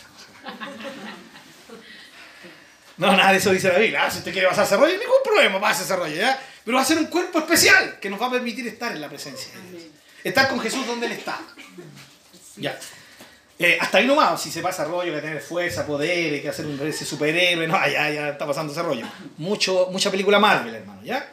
No, nada de eso dice la Biblia. Ah, si usted quiere pasar ese rollo, ningún problema, pase ese rollo, ¿ya? Pero va a ser un cuerpo especial que nos va a permitir estar en la presencia de Dios. Estar con Jesús donde Él está. Ya. Eh, hasta ahí nomás, si se pasa rollo, que tener fuerza, poder, que hacer un ese superhéroe, no, ya, ya está pasando ese rollo. Mucho, mucha película Marvel, hermano, ¿ya?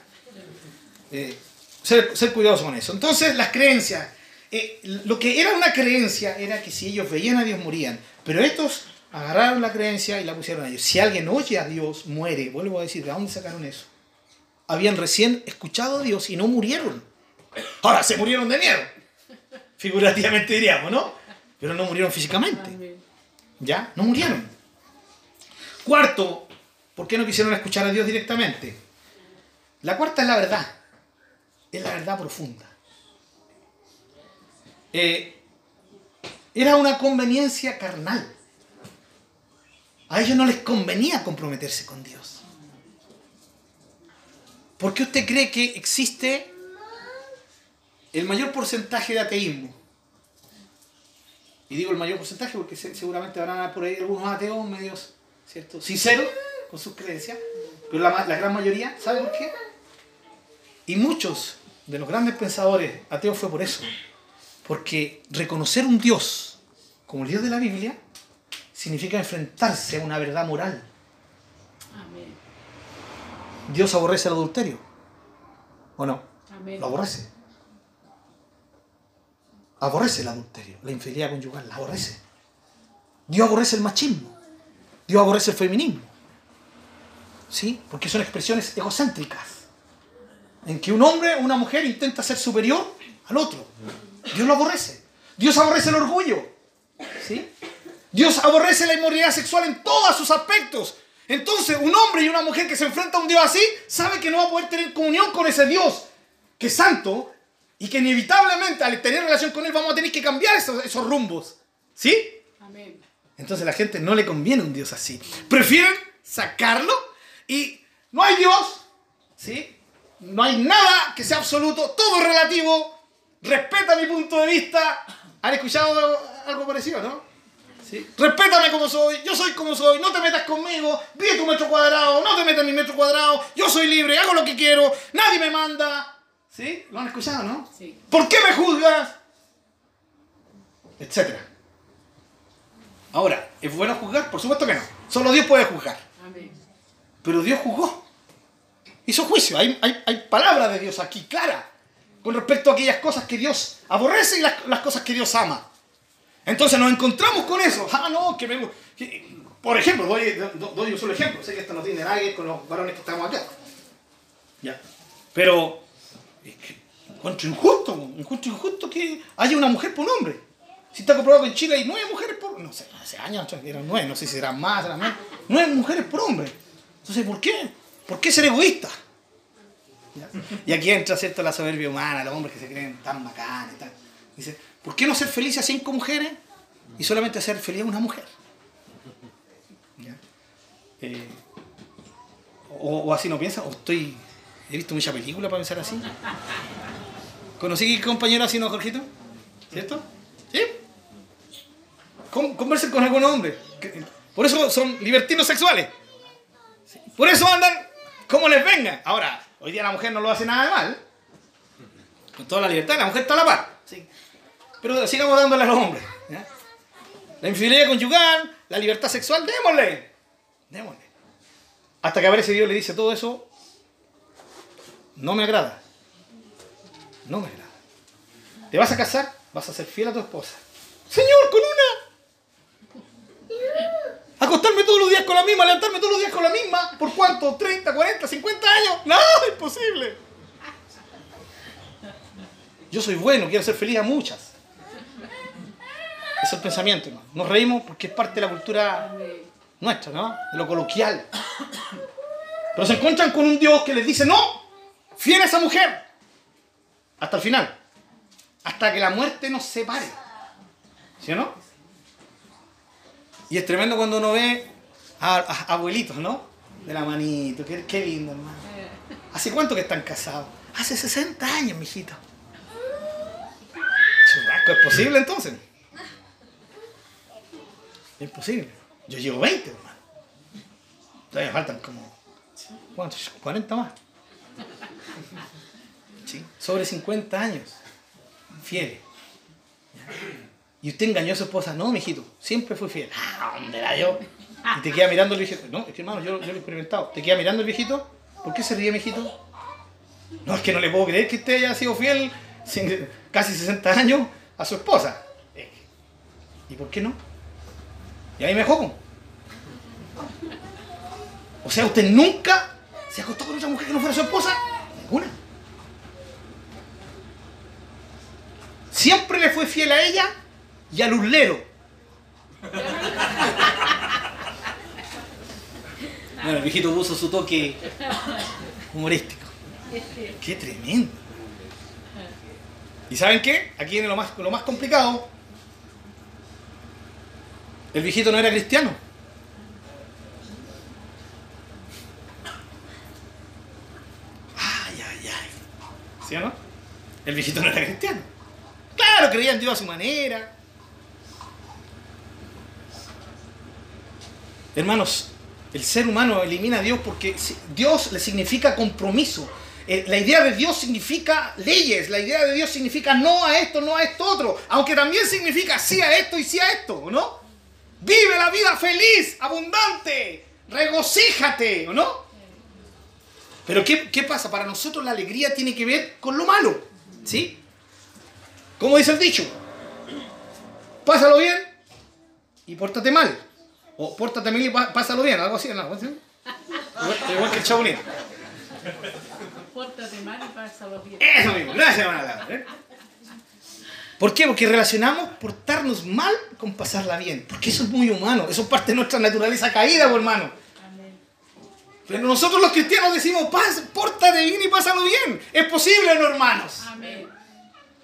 Eh, ser, ser cuidadoso con eso. Entonces, las creencias. eh, lo que era una creencia era que si ellos veían a Dios morían, pero estos agarraron la creencia y la pusieron a ellos. Si alguien oye a Dios, muere. Vuelvo a decir, ¿de dónde sacaron eso? Habían recién escuchado a Dios y no murieron. Ahora, se murieron de miedo. Figurativamente diríamos, ¿no? Pero no murieron físicamente. Amén. ¿Ya? No murieron. Cuarto, ¿por qué no quisieron escuchar a Dios directamente? La cuarta es la verdad. Es la verdad profunda. Eh, era una conveniencia carnal. A ellos no les convenía comprometerse con Dios. ¿Por qué usted cree que existe el mayor porcentaje de ateísmo? Y digo el mayor porcentaje porque se- seguramente habrá por ahí algunos ateos medios, ¿cierto? Sinceros con sus creencias, pero la, gran mayoría, ¿sabe por qué? Y muchos de los grandes pensadores ateos fue por eso. Porque reconocer un Dios como el Dios de la Biblia significa enfrentarse a una verdad moral. Amén. Dios aborrece el adulterio. ¿O no? Amén. Lo aborrece. Aborrece el adulterio, la infidelidad conyugal, la aborrece. Dios aborrece el machismo. Dios aborrece el feminismo. ¿Sí? Porque son expresiones egocéntricas. En que un hombre o una mujer intenta ser superior al otro. Dios lo aborrece. Dios aborrece el orgullo. ¿Sí? Dios aborrece la inmoralidad sexual en todos sus aspectos. Entonces, un hombre y una mujer que se enfrenta a un Dios así, sabe que no va a poder tener comunión con ese Dios que es santo y que inevitablemente al tener relación con él vamos a tener que cambiar esos, esos rumbos. ¿Sí? Amén. Entonces a la gente no le conviene un Dios así. Prefieren sacarlo y no hay Dios, ¿sí? No hay nada que sea absoluto, todo es relativo, respeta mi punto de vista. ¿Han escuchado algo parecido, no? ¿Sí? Respétame como soy, yo soy como soy, no te metas conmigo, vive tu metro cuadrado, no te metas en mi metro cuadrado, yo soy libre, hago lo que quiero, nadie me manda. ¿Sí? ¿Lo han escuchado, no? Sí. ¿Por qué me juzgas? Etcétera. Ahora, ¿es bueno juzgar? Por supuesto que no. Solo Dios puede juzgar. Amén. Pero Dios juzgó. Hizo juicio. Hay, hay, hay palabra de Dios aquí, clara. Con respecto a aquellas cosas que Dios aborrece y las, las cosas que Dios ama. Entonces nos encontramos con eso. Ah, no, que me... que- por ejemplo, doy, do- doy un solo ejemplo. Sé que esto no tiene nada que ver con los varones que estamos acá. Ya. Pero es que encuentro injusto, encuentro injusto que haya una mujer por un hombre. Si está comprobado que en Chile hay nueve mujeres por no sé, hace años eran nueve, no sé si serán más, serán menos. Nueve mujeres por hombre. Entonces, ¿por qué? ¿Por qué ser egoísta? Y aquí entra cierto la soberbia humana, los hombres que se creen tan bacanes. Tan... Dice, ¿por qué no ser feliz a cinco mujeres y solamente hacer feliz a una mujer? Eh, o, o así no piensan, o estoy. He visto mucha película para pensar así. ¿Conocí compañero así, no, Jorgito? ¿Cierto? ¿Sí? Con- Conversen con algún hombre. Por eso son libertinos sexuales. Por eso andan como les venga. Ahora, hoy día la mujer no lo hace nada de mal. Con toda la libertad, la mujer está a la par. Pero sigamos dándole a los hombres. La infidelidad conyugal, la libertad sexual, démosle. Démosle. Hasta que aparece Dios le dice todo eso. No me agrada. No me agrada. ¿Te vas a casar? Vas a ser fiel a tu esposa. Señor, con una. Acostarme todos los días con la misma, levantarme todos los días con la misma. ¿Por cuánto? ¿30, 40, 50 años? No, imposible. Yo soy bueno, quiero ser feliz a muchas. Es el pensamiento, hermano. Nos reímos porque es parte de la cultura nuestra, ¿no? De lo coloquial. Pero se encuentran con un Dios que les dice, no, fiel a esa mujer. Hasta el final. Hasta que la muerte nos separe. ¿Sí o no? Y es tremendo cuando uno ve a, abuelitos, ¿no? De la manito, qué, qué lindo, hermano. ¿Hace cuánto que están casados? Hace 60 años, mijito. Churrasco, ¿es posible entonces? Es posible. Yo llevo 20, hermano. Todavía faltan como. ¿Cuántos? 40 más. Sobre 50 años. Fieles. Y usted engañó a su esposa. No, mijito. Siempre fui fiel. Ah, ¿dónde era yo? Y te queda mirando el viejito. No, es que hermano, yo, yo lo he experimentado. Te queda mirando el viejito. ¿Por qué se ríe, mijito? No, es que no le puedo creer que usted haya sido fiel casi 60 años a su esposa. Eh, ¿Y por qué no? Y ahí me joco. O sea, usted nunca se acostó con otra mujer que no fuera su esposa. Ninguna. Siempre le fue fiel a ella y al uslero. Bueno, el viejito puso su toque humorístico. Qué tremendo. ¿Y saben qué? Aquí viene lo más, lo más complicado. El viejito no era cristiano. Ay, ay, ay. ¿Sí o no? El viejito no era cristiano. Claro, creía en Dios a su manera. Hermanos, el ser humano elimina a Dios porque Dios le significa compromiso. Eh, La idea de Dios significa leyes, la idea de Dios significa no a esto, no a esto otro, aunque también significa sí a esto y sí a esto, ¿o no? Vive la vida feliz, abundante, regocíjate, ¿o no? Pero ¿qué, qué pasa? Para nosotros la alegría tiene que ver con lo malo, ¿sí? ¿Cómo dice el dicho? Pásalo bien y pórtate mal. O pórtate mal y pásalo bien, algo así, ¿no? Igual, que el chabulín. Pórtate mal y pásalo bien. Eso mismo, gracias, hermana ¿eh? ¿Por qué? Porque relacionamos portarnos mal con pasarla bien. Porque eso es muy humano, eso es parte de nuestra naturaleza caída, pues, hermano. Pero nosotros los cristianos decimos, "Pás- pórtate bien y pásalo bien. Es posible, ¿no, hermanos? Amén.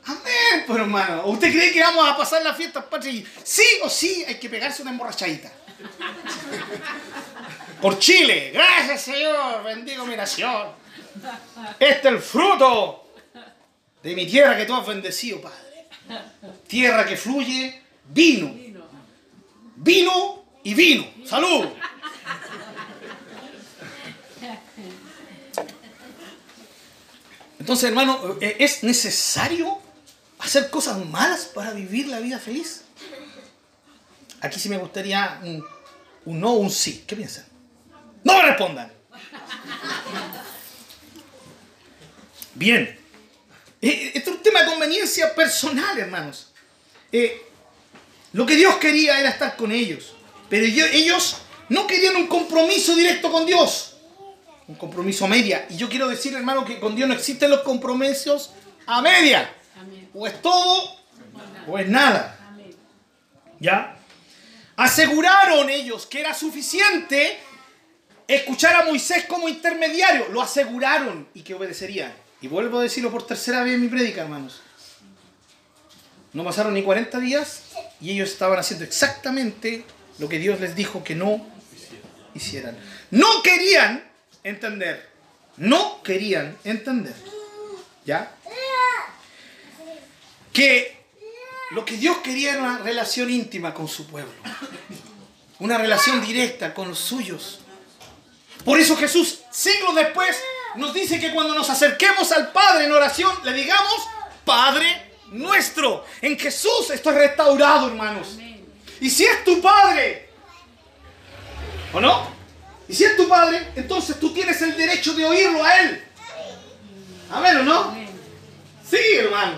Amén, pues hermano. ¿O ¿Usted cree que vamos a pasar las fiestas patrias sí o sí hay que pegarse una emborrachadita? Por Chile, gracias Señor, bendigo mi nación. Este es el fruto de mi tierra que tú has bendecido, Padre. Tierra que fluye Vino. vino y vino. Salud. Entonces, hermano, eh, ¿es necesario hacer cosas malas para vivir la vida feliz? Aquí sí me gustaría un, no o un sí. ¿Qué piensan? No me respondan. Bien. Esto es un tema de conveniencia personal, hermanos. Eh, lo que Dios quería era estar con ellos. Pero ellos no querían un compromiso directo con Dios. Un compromiso a media. Y yo quiero decir, hermano, que con Dios no existen los compromisos a media. Amén. O es todo o es nada. Amén. ¿Ya? Aseguraron ellos que era suficiente escuchar a Moisés como intermediario. Lo aseguraron y que obedecerían. Y vuelvo a decirlo por tercera vez en mi prédica, hermanos. No pasaron ni 40 días y ellos estaban haciendo exactamente lo que Dios les dijo que no hicieran. No querían entender. No querían entender. ¿Ya? que lo que Dios quería era una relación íntima con su pueblo. Una relación directa con los suyos. Por eso Jesús, siglos después, nos dice que cuando nos acerquemos al Padre en oración, le digamos, Padre nuestro. En Jesús esto es restaurado, hermanos. Y si es tu Padre, ¿o no? Y si es tu Padre, entonces tú tienes el derecho de oírlo a Él. Amén, ¿o no? Sí, hermano.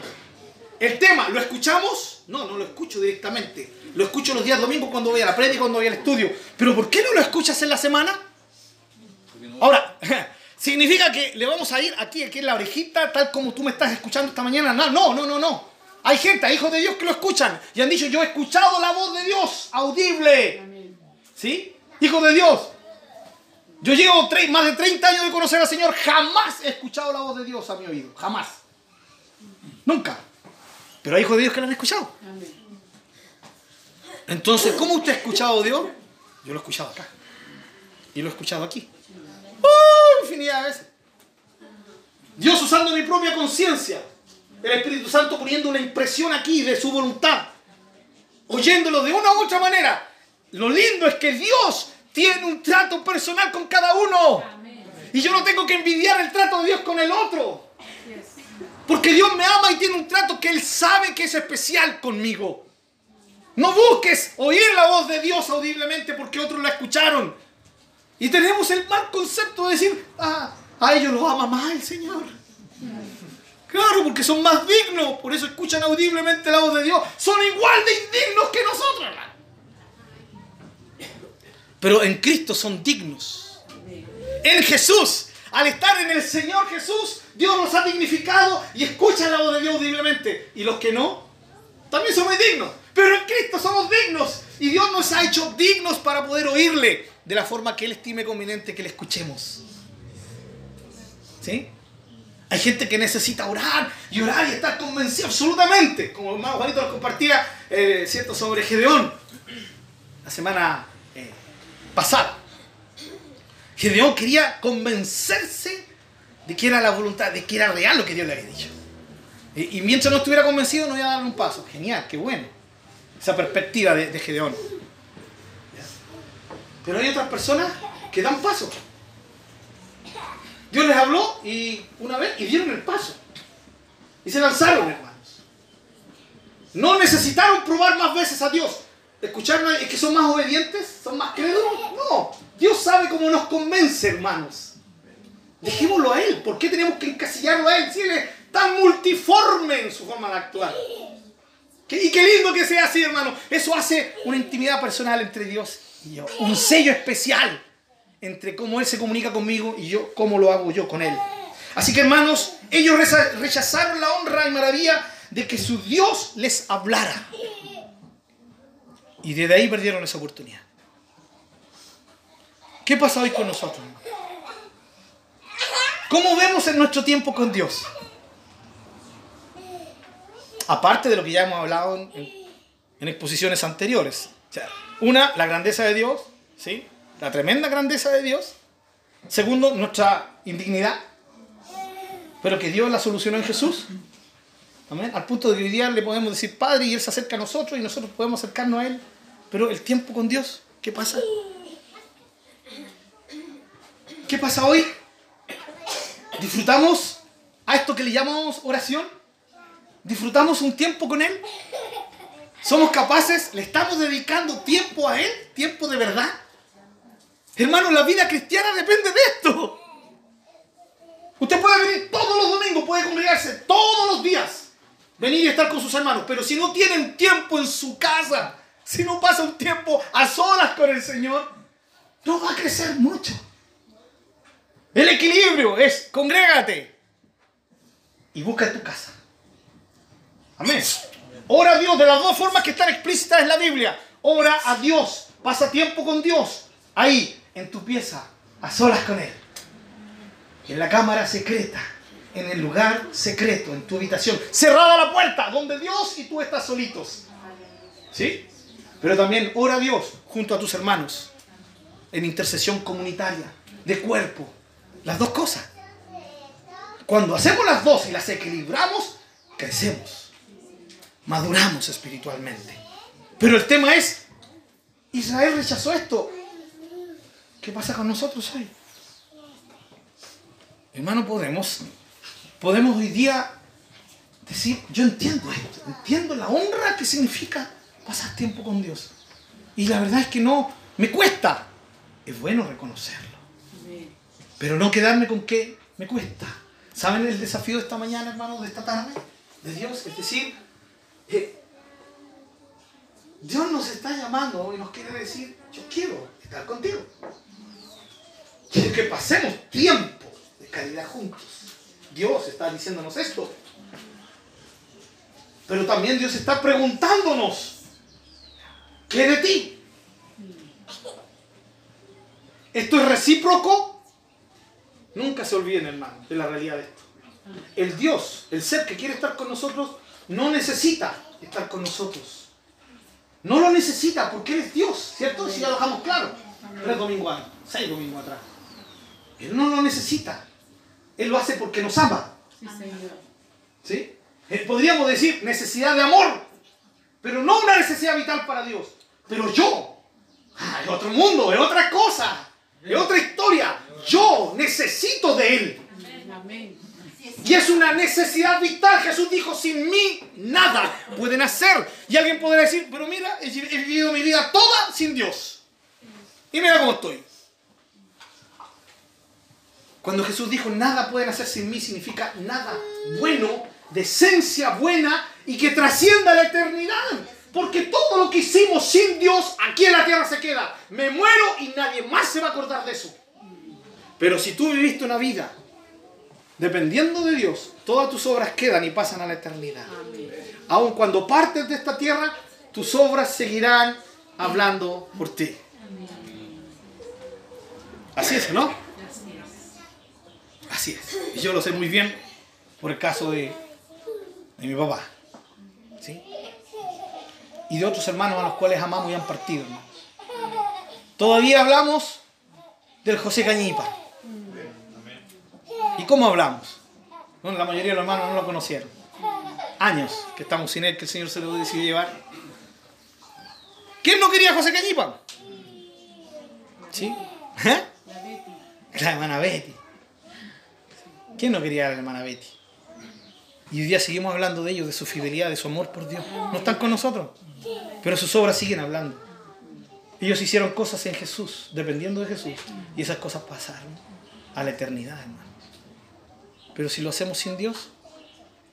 El tema, ¿lo escuchamos? No, no lo escucho directamente. Lo escucho los días domingos cuando voy a la prédica, cuando voy al estudio. Pero ¿por qué no lo escuchas en la semana? Ahora, ¿significa que le vamos a ir aquí, aquí en la orejita, tal como tú me estás escuchando esta mañana? No, no, no, no, no. Hay gente, hay hijos de Dios que lo escuchan y han dicho, yo he escuchado la voz de Dios, audible. ¿Sí? Hijo de Dios. Yo llevo más de 30 años de conocer al Señor, jamás he escuchado la voz de Dios a mi oído, jamás. Nunca. Pero hay hijos de Dios que lo han escuchado. Entonces, ¿cómo usted ha escuchado a Dios? Yo lo he escuchado acá. Y lo he escuchado aquí. ¡Uh! Infinidad de veces. Dios usando mi propia conciencia. El Espíritu Santo poniendo una impresión aquí de su voluntad. Oyéndolo de una u otra manera. Lo lindo es que Dios tiene un trato personal con cada uno. Y yo no tengo que envidiar el trato de Dios con el otro. Porque Dios me ama y tiene un trato que Él sabe que es especial conmigo. No busques oír la voz de Dios audiblemente porque otros la escucharon. Y tenemos el mal concepto de decir, ah, a ellos los ama más el Señor. Claro, porque son más dignos, por eso escuchan audiblemente la voz de Dios. Son igual de indignos que nosotros. Pero en Cristo son dignos. En Jesús, al estar en el Señor Jesús, Dios los ha dignificado y escuchan la voz de Dios audiblemente. Y los que no, también son muy dignos. Pero en Cristo somos dignos. Y Dios nos ha hecho dignos para poder oírle de la forma que Él estime conveniente que le escuchemos. ¿Sí? Hay gente que necesita orar y orar y estar convencido absolutamente. Como el hermano Juanito nos compartía, eh, ¿cierto? Sobre Gedeón. La semana eh, pasada. Gedeón quería convencerse de que era la voluntad, de que era real lo que Dios le había dicho. Y, y mientras no estuviera convencido, no iba a darle un paso. Genial, qué bueno. Esa perspectiva de, de Gedeón. Pero hay otras personas que dan paso. Dios les habló y una vez y dieron el paso. Y se lanzaron, hermanos. No necesitaron probar más veces a Dios. Escucharon es que son más obedientes, son más crédulos. No, Dios sabe cómo nos convence, hermanos. Dejémoslo a Él. ¿Por qué tenemos que encasillarlo a Él si Él es tan multiforme en su forma de actuar? Y qué lindo que sea así, hermano. Eso hace una intimidad personal entre Dios y yo. Un sello especial entre cómo Él se comunica conmigo y yo, cómo lo hago yo con Él. Así que, hermanos, ellos rechazaron la honra y maravilla de que su Dios les hablara. Y desde ahí perdieron esa oportunidad. ¿Qué pasa hoy con nosotros? ¿Cómo vemos en nuestro tiempo con Dios? Aparte de lo que ya hemos hablado en, exposiciones anteriores. Una, la grandeza de Dios, ¿sí? La tremenda grandeza de Dios. Segundo, nuestra indignidad. Pero que Dios la solucionó en Jesús. Al punto de que hoy le podemos decir Padre y Él se acerca a nosotros y nosotros podemos acercarnos a Él. Pero el tiempo con Dios, ¿qué pasa? ¿Qué pasa hoy? ¿Disfrutamos a esto que le llamamos oración? ¿Disfrutamos un tiempo con Él? ¿Somos capaces? ¿Le estamos dedicando tiempo a Él? ¿Tiempo de verdad? Hermano, la vida cristiana depende de esto. Usted puede venir todos los domingos, puede congregarse todos los días, venir y estar con sus hermanos, pero si no tienen tiempo en su casa, si no pasa un tiempo a solas con el Señor, no va a crecer mucho. El equilibrio es congrégate y busca tu casa. Amén. Ora a Dios de las dos formas que están explícitas en la Biblia. Ora a Dios, pasa tiempo con Dios, ahí, en tu pieza, a solas con Él. En la cámara secreta, en el lugar secreto, en tu habitación, cerrada la puerta, donde Dios y tú estás solitos. ¿Sí? Pero también ora a Dios junto a tus hermanos, en intercesión comunitaria, de cuerpo. Las dos cosas. Cuando hacemos las dos y las equilibramos, crecemos. maduramos espiritualmente. Pero el tema es, Israel rechazó esto. ¿Qué pasa con nosotros hoy? Hermano, podemos, podemos hoy día decir, yo entiendo esto, entiendo la honra que significa pasar tiempo con Dios. Y la verdad es que no, me cuesta. Es bueno reconocerlo. Pero no quedarme con que me cuesta. ¿Saben el desafío de esta mañana, hermano, de esta tarde? De Dios. Es decir, eh, Dios nos está llamando y nos quiere decir, yo quiero estar contigo. Quiero que pasemos tiempo de calidad juntos. Dios está diciéndonos esto. Pero también Dios está preguntándonos, ¿qué de ti? ¿Esto es recíproco? Nunca se olviden, hermano, de la realidad de esto. El Dios, el ser que quiere estar con nosotros, no necesita estar con nosotros. No lo necesita porque Él es Dios, ¿cierto? Si ya lo dejamos claro. Tres domingos atrás, seis domingos atrás. Él no lo necesita. Él lo hace porque nos ama. Sí, Señor. ¿Sí? Eh, Podríamos decir necesidad de amor, pero no una necesidad vital para Dios. Pero yo, ah, es otro mundo, es otra cosa, es otra historia. Yo necesito de Él. Amén. Y es una necesidad vital. Jesús dijo, sin mí nada pueden hacer. Y alguien podrá decir, pero mira, he vivido mi vida toda sin Dios. Y mira cómo estoy. Cuando Jesús dijo, nada pueden hacer sin mí, significa nada bueno, de esencia buena y que trascienda la eternidad. Porque todo lo que hicimos sin Dios aquí en la tierra se queda. Me muero y nadie más se va a acordar de eso. Pero si tú viviste una vida dependiendo de Dios, todas tus obras quedan y pasan a la eternidad. Amén. Aun cuando partes de esta tierra, tus obras seguirán hablando por ti. Así es, ¿no? Así es. Y yo lo sé muy bien por el caso de, de mi papá. ¿Sí? Y de otros hermanos a los cuales amamos y han partido. hermanos. Todavía hablamos del José Cañipa. ¿Y cómo hablamos? Bueno, la mayoría de los hermanos no lo conocieron. Años que estamos sin él, que el Señor se lo decidió llevar. ¿Quién no quería a José Cañipa? ¿Sí? ¿Eh? La hermana Betty. ¿Quién no quería a la hermana Betty? Y hoy día seguimos hablando de ellos, de su fidelidad, de su amor por Dios. No están con nosotros, pero sus obras siguen hablando. Ellos hicieron cosas en Jesús, dependiendo de Jesús, y esas cosas pasaron a la eternidad, hermano. Pero si lo hacemos sin Dios,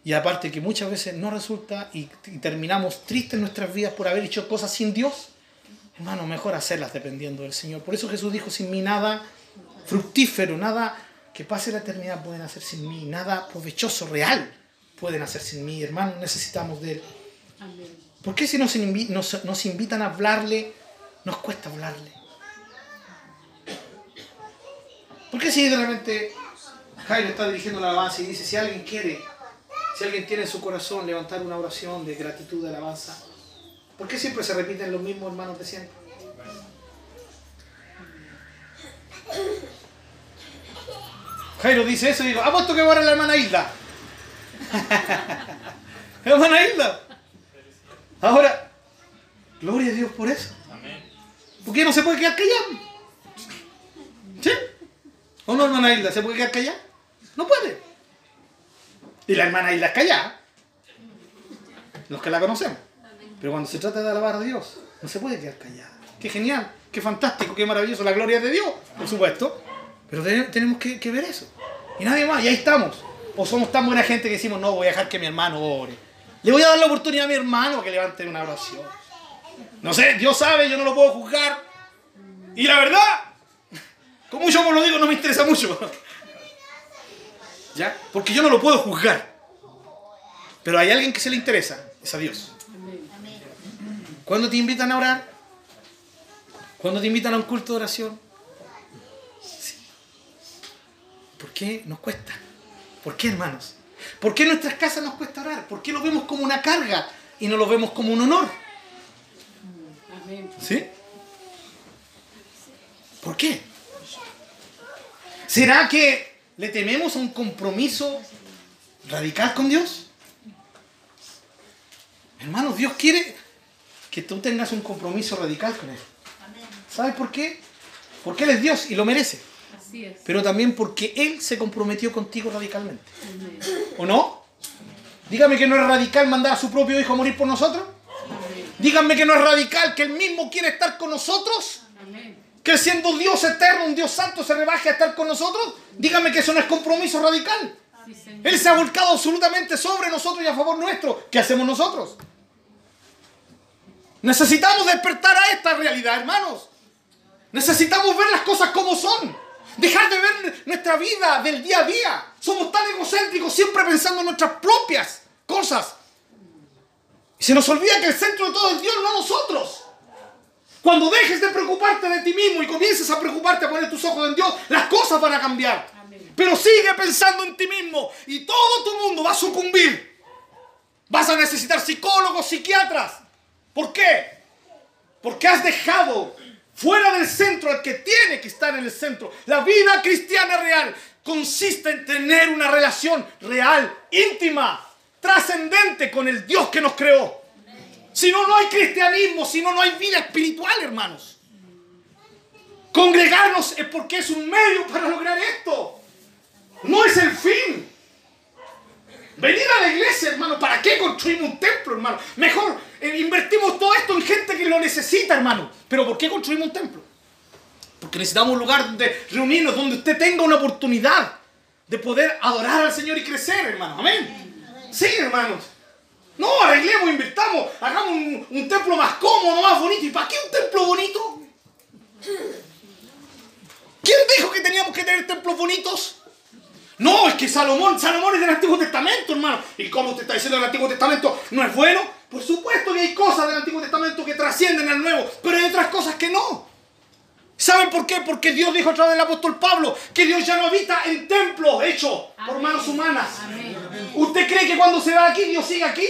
y aparte que muchas veces no resulta y, y terminamos tristes nuestras vidas por haber hecho cosas sin Dios, hermano, mejor hacerlas dependiendo del Señor. Por eso Jesús dijo, sin mí nada fructífero, nada que pase la eternidad pueden hacer sin mí, nada provechoso, real pueden hacer sin mí. Hermano, necesitamos de Él. Amén. ¿Por qué si nos, invi- nos- nos invitan a hablarle, nos cuesta hablarle? ¿Por qué si de repente Jairo está dirigiendo la alabanza y dice, si alguien quiere, si alguien tiene en su corazón levantar una oración de gratitud, de alabanza, ¿por qué siempre se repiten los mismos hermanos de siempre? Jairo dice eso y digo, apuesto que va a la hermana Hilda. hermana Hilda. Ahora, gloria a Dios por eso. ¿Por qué no se puede quedar callado? ¿Sí? ¿O no, hermana Hilda? ¿Se puede quedar callada? No puede. Y la hermana Hilda es callada. Los que la conocemos. Pero cuando se trata de alabar a Dios, no se puede quedar callada. Qué genial, qué fantástico, qué maravilloso. La gloria de Dios, por supuesto. Pero te- tenemos que, ver eso. Y nadie más, y ahí estamos. O somos tan buena gente que decimos, no, voy a dejar que mi hermano ore. Le voy a dar la oportunidad a mi hermano que levante una oración. No sé, Dios sabe, yo no lo puedo juzgar. Y la verdad, como yo lo digo, no me interesa mucho. ¿Ya? Porque yo no lo puedo juzgar. Pero hay alguien que se le interesa, es a Dios. Amén. ¿Cuándo te invitan a orar? ¿Cuándo te invitan a un culto de oración? Sí. ¿Por qué nos cuesta? ¿Por qué, hermanos? ¿Por qué en nuestras casas nos cuesta orar? ¿Por qué lo vemos como una carga y no lo vemos como un honor? ¿Sí? ¿Por qué? ¿Será que le tememos a un compromiso radical con Dios? Hermanos, Dios quiere que tú tengas un compromiso radical con Él. ¿Sabes por qué? Porque Él es Dios y lo merece. Así es. Pero también porque Él se comprometió contigo radicalmente. Amén. ¿O no? Dígame que no es radical mandar a su propio hijo a morir por nosotros. Amén. Díganme que no es radical que Él mismo quiere estar con nosotros. Amén. Que siendo Dios eterno, un Dios santo, se rebaje a estar con nosotros. Dígame que eso no es compromiso radical. Sí. Él se ha volcado absolutamente sobre nosotros y a favor nuestro. ¿Qué hacemos nosotros? Necesitamos despertar a esta realidad, hermanos. Necesitamos ver las cosas como son. Dejar de ver nuestra vida del día a día. Somos tan egocéntricos, siempre pensando en nuestras propias cosas. Y se nos olvida que el centro de todo es Dios, no nosotros. Cuando dejes de preocuparte de ti mismo y comiences a preocuparte a poner tus ojos en Dios, las cosas van a cambiar. Amén. Pero sigue pensando en ti mismo y todo tu mundo va a sucumbir. Vas a necesitar psicólogos, psiquiatras. ¿Por qué? Porque has dejado fuera del centro al que tiene que estar en el centro. La vida cristiana real consiste en tener una relación real, íntima, trascendente con el Dios que nos creó. Si no, no hay cristianismo, si no, no hay vida espiritual, hermanos. Congregarnos es porque es un medio para lograr esto. No es el fin. Venir a la iglesia, hermano, ¿para qué construimos un templo, hermano? Mejor invertimos todo esto en gente que lo necesita, hermano. Pero ¿por qué construimos un templo? Porque necesitamos un lugar donde reunirnos, donde usted tenga una oportunidad de poder adorar al Señor y crecer, hermano. Amén. Sí, hermanos. No, arreglemos, invirtamos, hagamos un, templo más cómodo, más bonito. ¿Y para qué un templo bonito? ¿Quién dijo que teníamos que tener templos bonitos? No, es que Salomón, Salomón es del Antiguo Testamento, hermano. ¿Y cómo usted está diciendo el Antiguo Testamento no es bueno? Por supuesto que hay cosas del Antiguo Testamento que trascienden al Nuevo, pero hay otras cosas que no. ¿Saben por qué? Porque Dios dijo a través del apóstol Pablo que Dios ya no habita en templos hechos por manos humanas. Amén. ¿Usted cree que cuando se va de aquí Dios sigue aquí?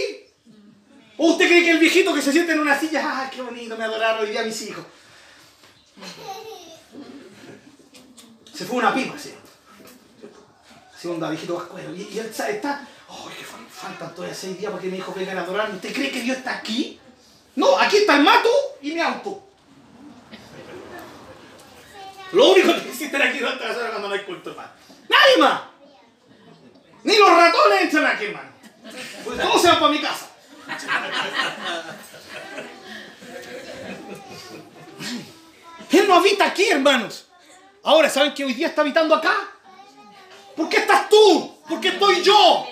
¿O usted cree que el viejito que se siente en una silla, ¡ay, qué bonito, me adoraron hoy día mis hijos! Se fue una pima, ¿sí? Así onda, viejito vascuero. Y, y él está, ¡ay, que fal- faltan todavía seis días para que mi hijo venga a adorarme! ¿Usted cree que Dios está aquí? No, aquí está el mato y mi auto. Lo único que existen aquí durante las horas cuando no hay culto, hermano. ¡Nadie más! Ni los ratones entran aquí, hermano. Pues todos se van para mi casa. Él no habita aquí, hermanos. Ahora, ¿saben que hoy día está habitando acá? ¿Por qué estás tú? ¿Por qué estoy yo?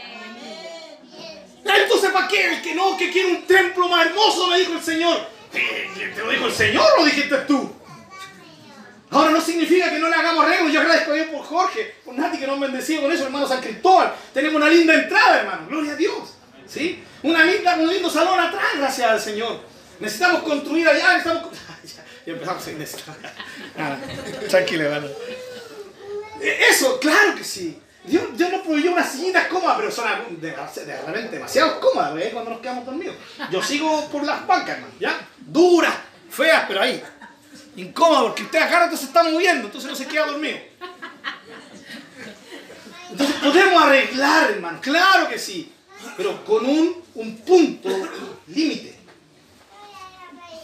Entonces, ¿para qué? El que no, que quiere un templo más hermoso, me dijo el Señor. ¿Te lo dijo el Señor o lo dijiste tú? Ahora no significa que no le hagamos arreglos. Yo agradezco a Dios por Jorge, por Nati que nos han bendecido con eso, hermano San Cristóbal. Tenemos una linda entrada, hermano. Gloria a Dios. ¿Sí? Una linda, un lindo salón atrás, gracias al Señor. Necesitamos construir allá, necesitamos. ya, empezamos a. Ah, Tranquilo, hermano. Eh, Eso, claro que sí. Dios, Dios nos proveyó unas sillitas cómodas, pero son de, de realmente demasiado cómodas, ¿ves? Cuando nos quedamos dormidos. Yo sigo por las bancas, hermano, ¿ya? Duras, feas, pero ahí. Incómodas, porque usted rato se está moviendo, entonces no se queda dormido. Entonces podemos arreglar, hermano, claro que sí, pero con un, un punto límite.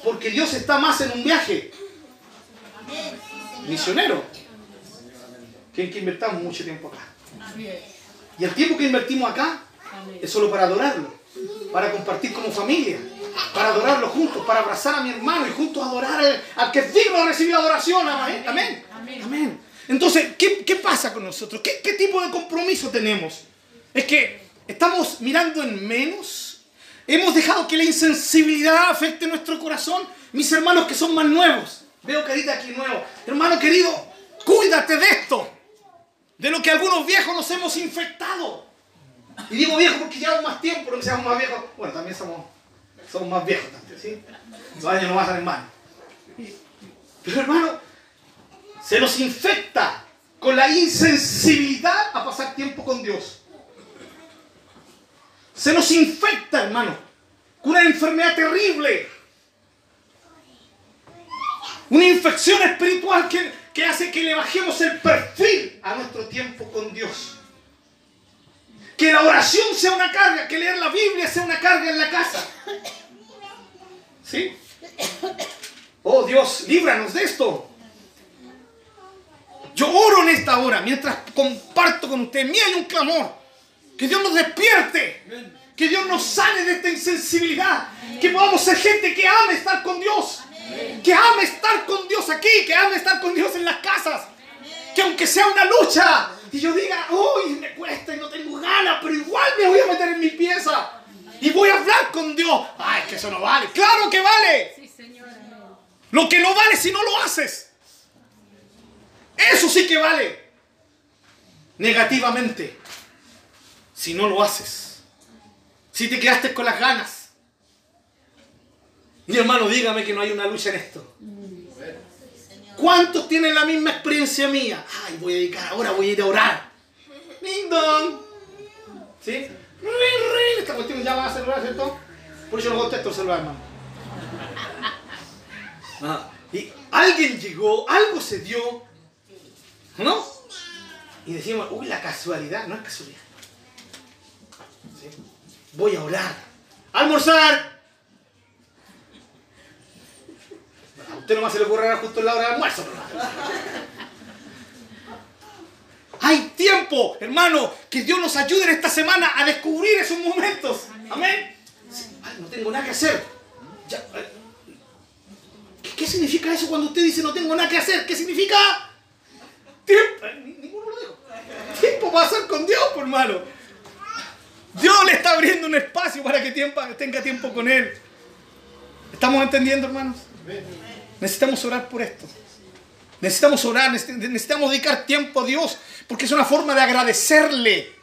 Porque Dios está más en un viaje misionero que en que invertamos mucho tiempo acá. Así es. Y el tiempo que invertimos acá Amén. es solo para adorarlo, para compartir como familia, para adorarlo juntos, para abrazar a mi hermano y juntos adorar al, al que es digno de recibir adoración. Amén. Amén. Amén. Amén. Entonces, ¿qué, qué pasa con nosotros? ¿Qué, ¿Qué tipo de compromiso tenemos? Es que estamos mirando en menos. Hemos dejado que la insensibilidad afecte nuestro corazón. Mis hermanos que son más nuevos. Veo carita aquí nuevo. Hermano querido, cuídate de esto. De lo que algunos viejos nos hemos infectado. Y digo viejo porque llevamos más tiempo, no que seamos más viejos. Bueno, también somos, somos más viejos ¿sí? Los años no pasan en mano. Pero hermano, se nos infecta con la insensibilidad a pasar tiempo con Dios. Se nos infecta, hermano, con una enfermedad terrible. Una infección espiritual que, que hace que le bajemos el perfil a nuestro tiempo con Dios. Que la oración sea una carga, que leer la Biblia sea una carga en la casa. ¿Sí? Oh Dios, líbranos de esto. Yo oro en esta hora, mientras comparto con usted. Mí hay un clamor. Que Dios nos despierte. Que Dios nos sane de esta insensibilidad. Que podamos ser gente que ame estar con Dios. Que ame estar con Dios aquí. Que ame estar con Dios en las casas. Que aunque sea una lucha. Y yo diga, uy, me cuesta y no tengo ganas. Pero igual me voy a meter en mi pieza. Y voy a hablar con Dios. Ay, que eso no vale. Claro que vale. Sí, Señor. Amén. Lo que no vale si no lo haces. Eso sí que vale. Negativamente. Si no lo haces. Si te quedaste con las ganas. Mi hermano, dígame que no hay una lucha en esto. ¿Cuántos tienen la misma experiencia mía? Ay, voy a dedicar ahora, voy a ir a orar. Ding dong. ¿Sí? Ring, ring. Esta cuestión ya va a celular, ¿cierto? Por eso no contesto el celular, hermano. Ah, y alguien llegó, algo se dio, ¿no? Y decimos, uy, la casualidad, no es casualidad. ¿Sí? Voy a orar. ¡Almorzar! A usted nomás se le ocurrirá justo en la hora de almuerzo. Hay tiempo, hermano, que Dios nos ayude en esta semana a descubrir esos momentos. Amén. No tengo nada que hacer. Eh, ¿Qué, significa eso cuando usted dice no tengo nada que hacer? ¿Qué significa? Tiempo. Ni- Ninguno lo dijo. Tiempo para estar con Dios, por hermano. Dios le está abriendo un espacio para que tenga tiempo con Él. ¿Estamos entendiendo, hermanos? Necesitamos orar por esto. Necesitamos orar, necesitamos dedicar tiempo a Dios, porque es una forma de agradecerle.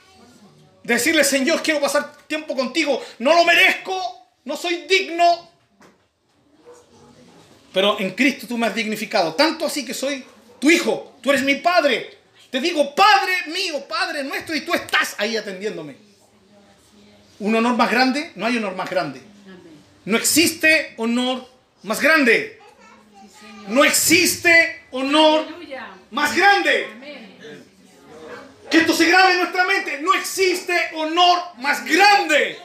De decirle, Señor, quiero pasar tiempo contigo. No lo merezco, no soy digno. Pero en Cristo tú me has dignificado. Tanto así que soy tu hijo. Tú eres mi padre. Te digo, Padre mío, Padre nuestro, y tú estás ahí atendiéndome. ¿Un honor más grande? No hay honor más grande. No existe honor más grande. No existe honor más grande. Que esto se grabe en nuestra mente. No existe honor más grande.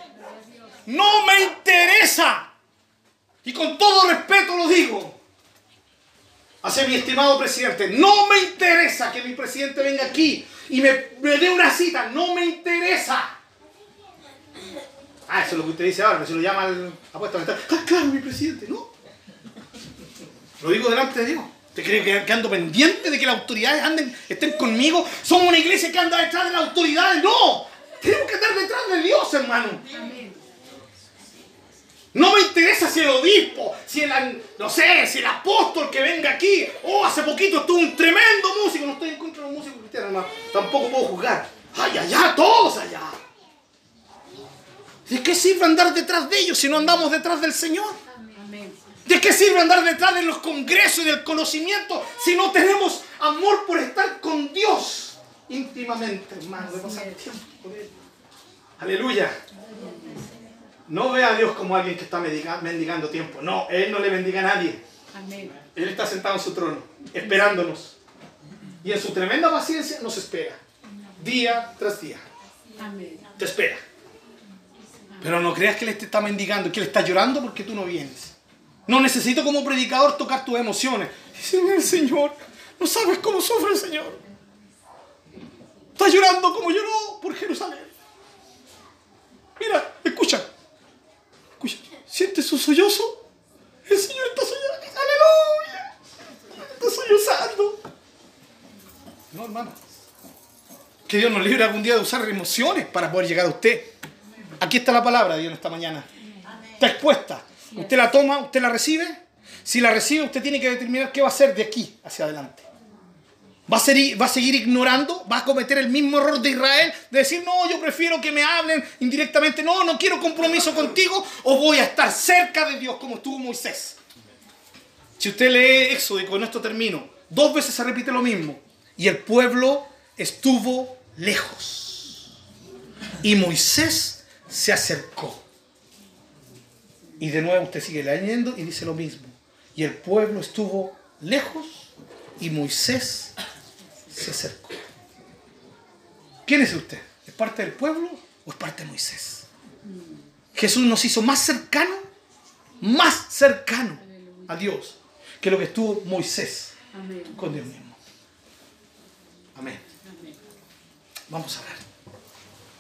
No me interesa. Y con todo respeto lo digo. Hacia mi estimado presidente. No me interesa que mi presidente venga aquí y me, me dé una cita. No me interesa. Ah, eso es lo que usted dice ahora, que se lo llama al apuesto Ah, claro, mi presidente, ¿no? Lo digo delante de Dios. ¿Usted cree que, ando pendiente de que las autoridades anden, estén conmigo? Somos una iglesia que anda detrás de las autoridades. No. Tenemos que estar detrás de Dios, hermano. No me interesa si el obispo, si el, no sé, si el apóstol que venga aquí. Oh, hace poquito estuvo un tremendo músico. No estoy en contra de los músicos cristianos, hermano. Tampoco puedo juzgar. Ay, allá, todos allá. ¿De qué sirve andar detrás de ellos si no andamos detrás del Señor? ¿De qué sirve andar detrás de los congresos y del conocimiento si no tenemos amor por estar con Dios íntimamente, hermano? De pasar tiempo con Él. Aleluya. No ve a Dios como alguien que está mendiga- mendigando tiempo. No, Él no le bendiga a nadie. Él está sentado en su trono, esperándonos. Y en su tremenda paciencia nos espera. Día tras día. Te espera. Pero no creas que Él te está mendigando, que Él está llorando porque tú no vienes. No necesito como predicador tocar tus emociones. Dice el Señor, no sabes cómo sufre el Señor. Está llorando como lloró por Jerusalén. Mira, escucha. Escucha. ¿Sientes su sollozo? El Señor está sollozando. Aleluya. Está sollozando. No, hermano. Que Dios nos libre algún día de usar emociones para poder llegar a usted. Aquí está la palabra de Dios esta mañana. Está expuesta. Usted la toma, usted la recibe. Si la recibe, usted tiene que determinar qué va a hacer de aquí hacia adelante. ¿Va a, ser- ¿Va a seguir ignorando? ¿Va a cometer el mismo error de Israel? De decir, no, yo prefiero que me hablen indirectamente. No, no quiero compromiso contigo. ¿O voy a estar cerca de Dios como estuvo Moisés? Si usted lee Éxodo, y con esto termino, dos veces se repite lo mismo. Y el pueblo estuvo lejos. Y Moisés se acercó. Y de nuevo usted sigue leyendo y dice lo mismo. Y el pueblo estuvo lejos y Moisés se acercó. ¿Quién es usted? ¿Es parte del pueblo o es parte de Moisés? Jesús nos hizo más cercano, más cercano a Dios que lo que estuvo Moisés con Dios mismo. Amén. Amén. Vamos a ver.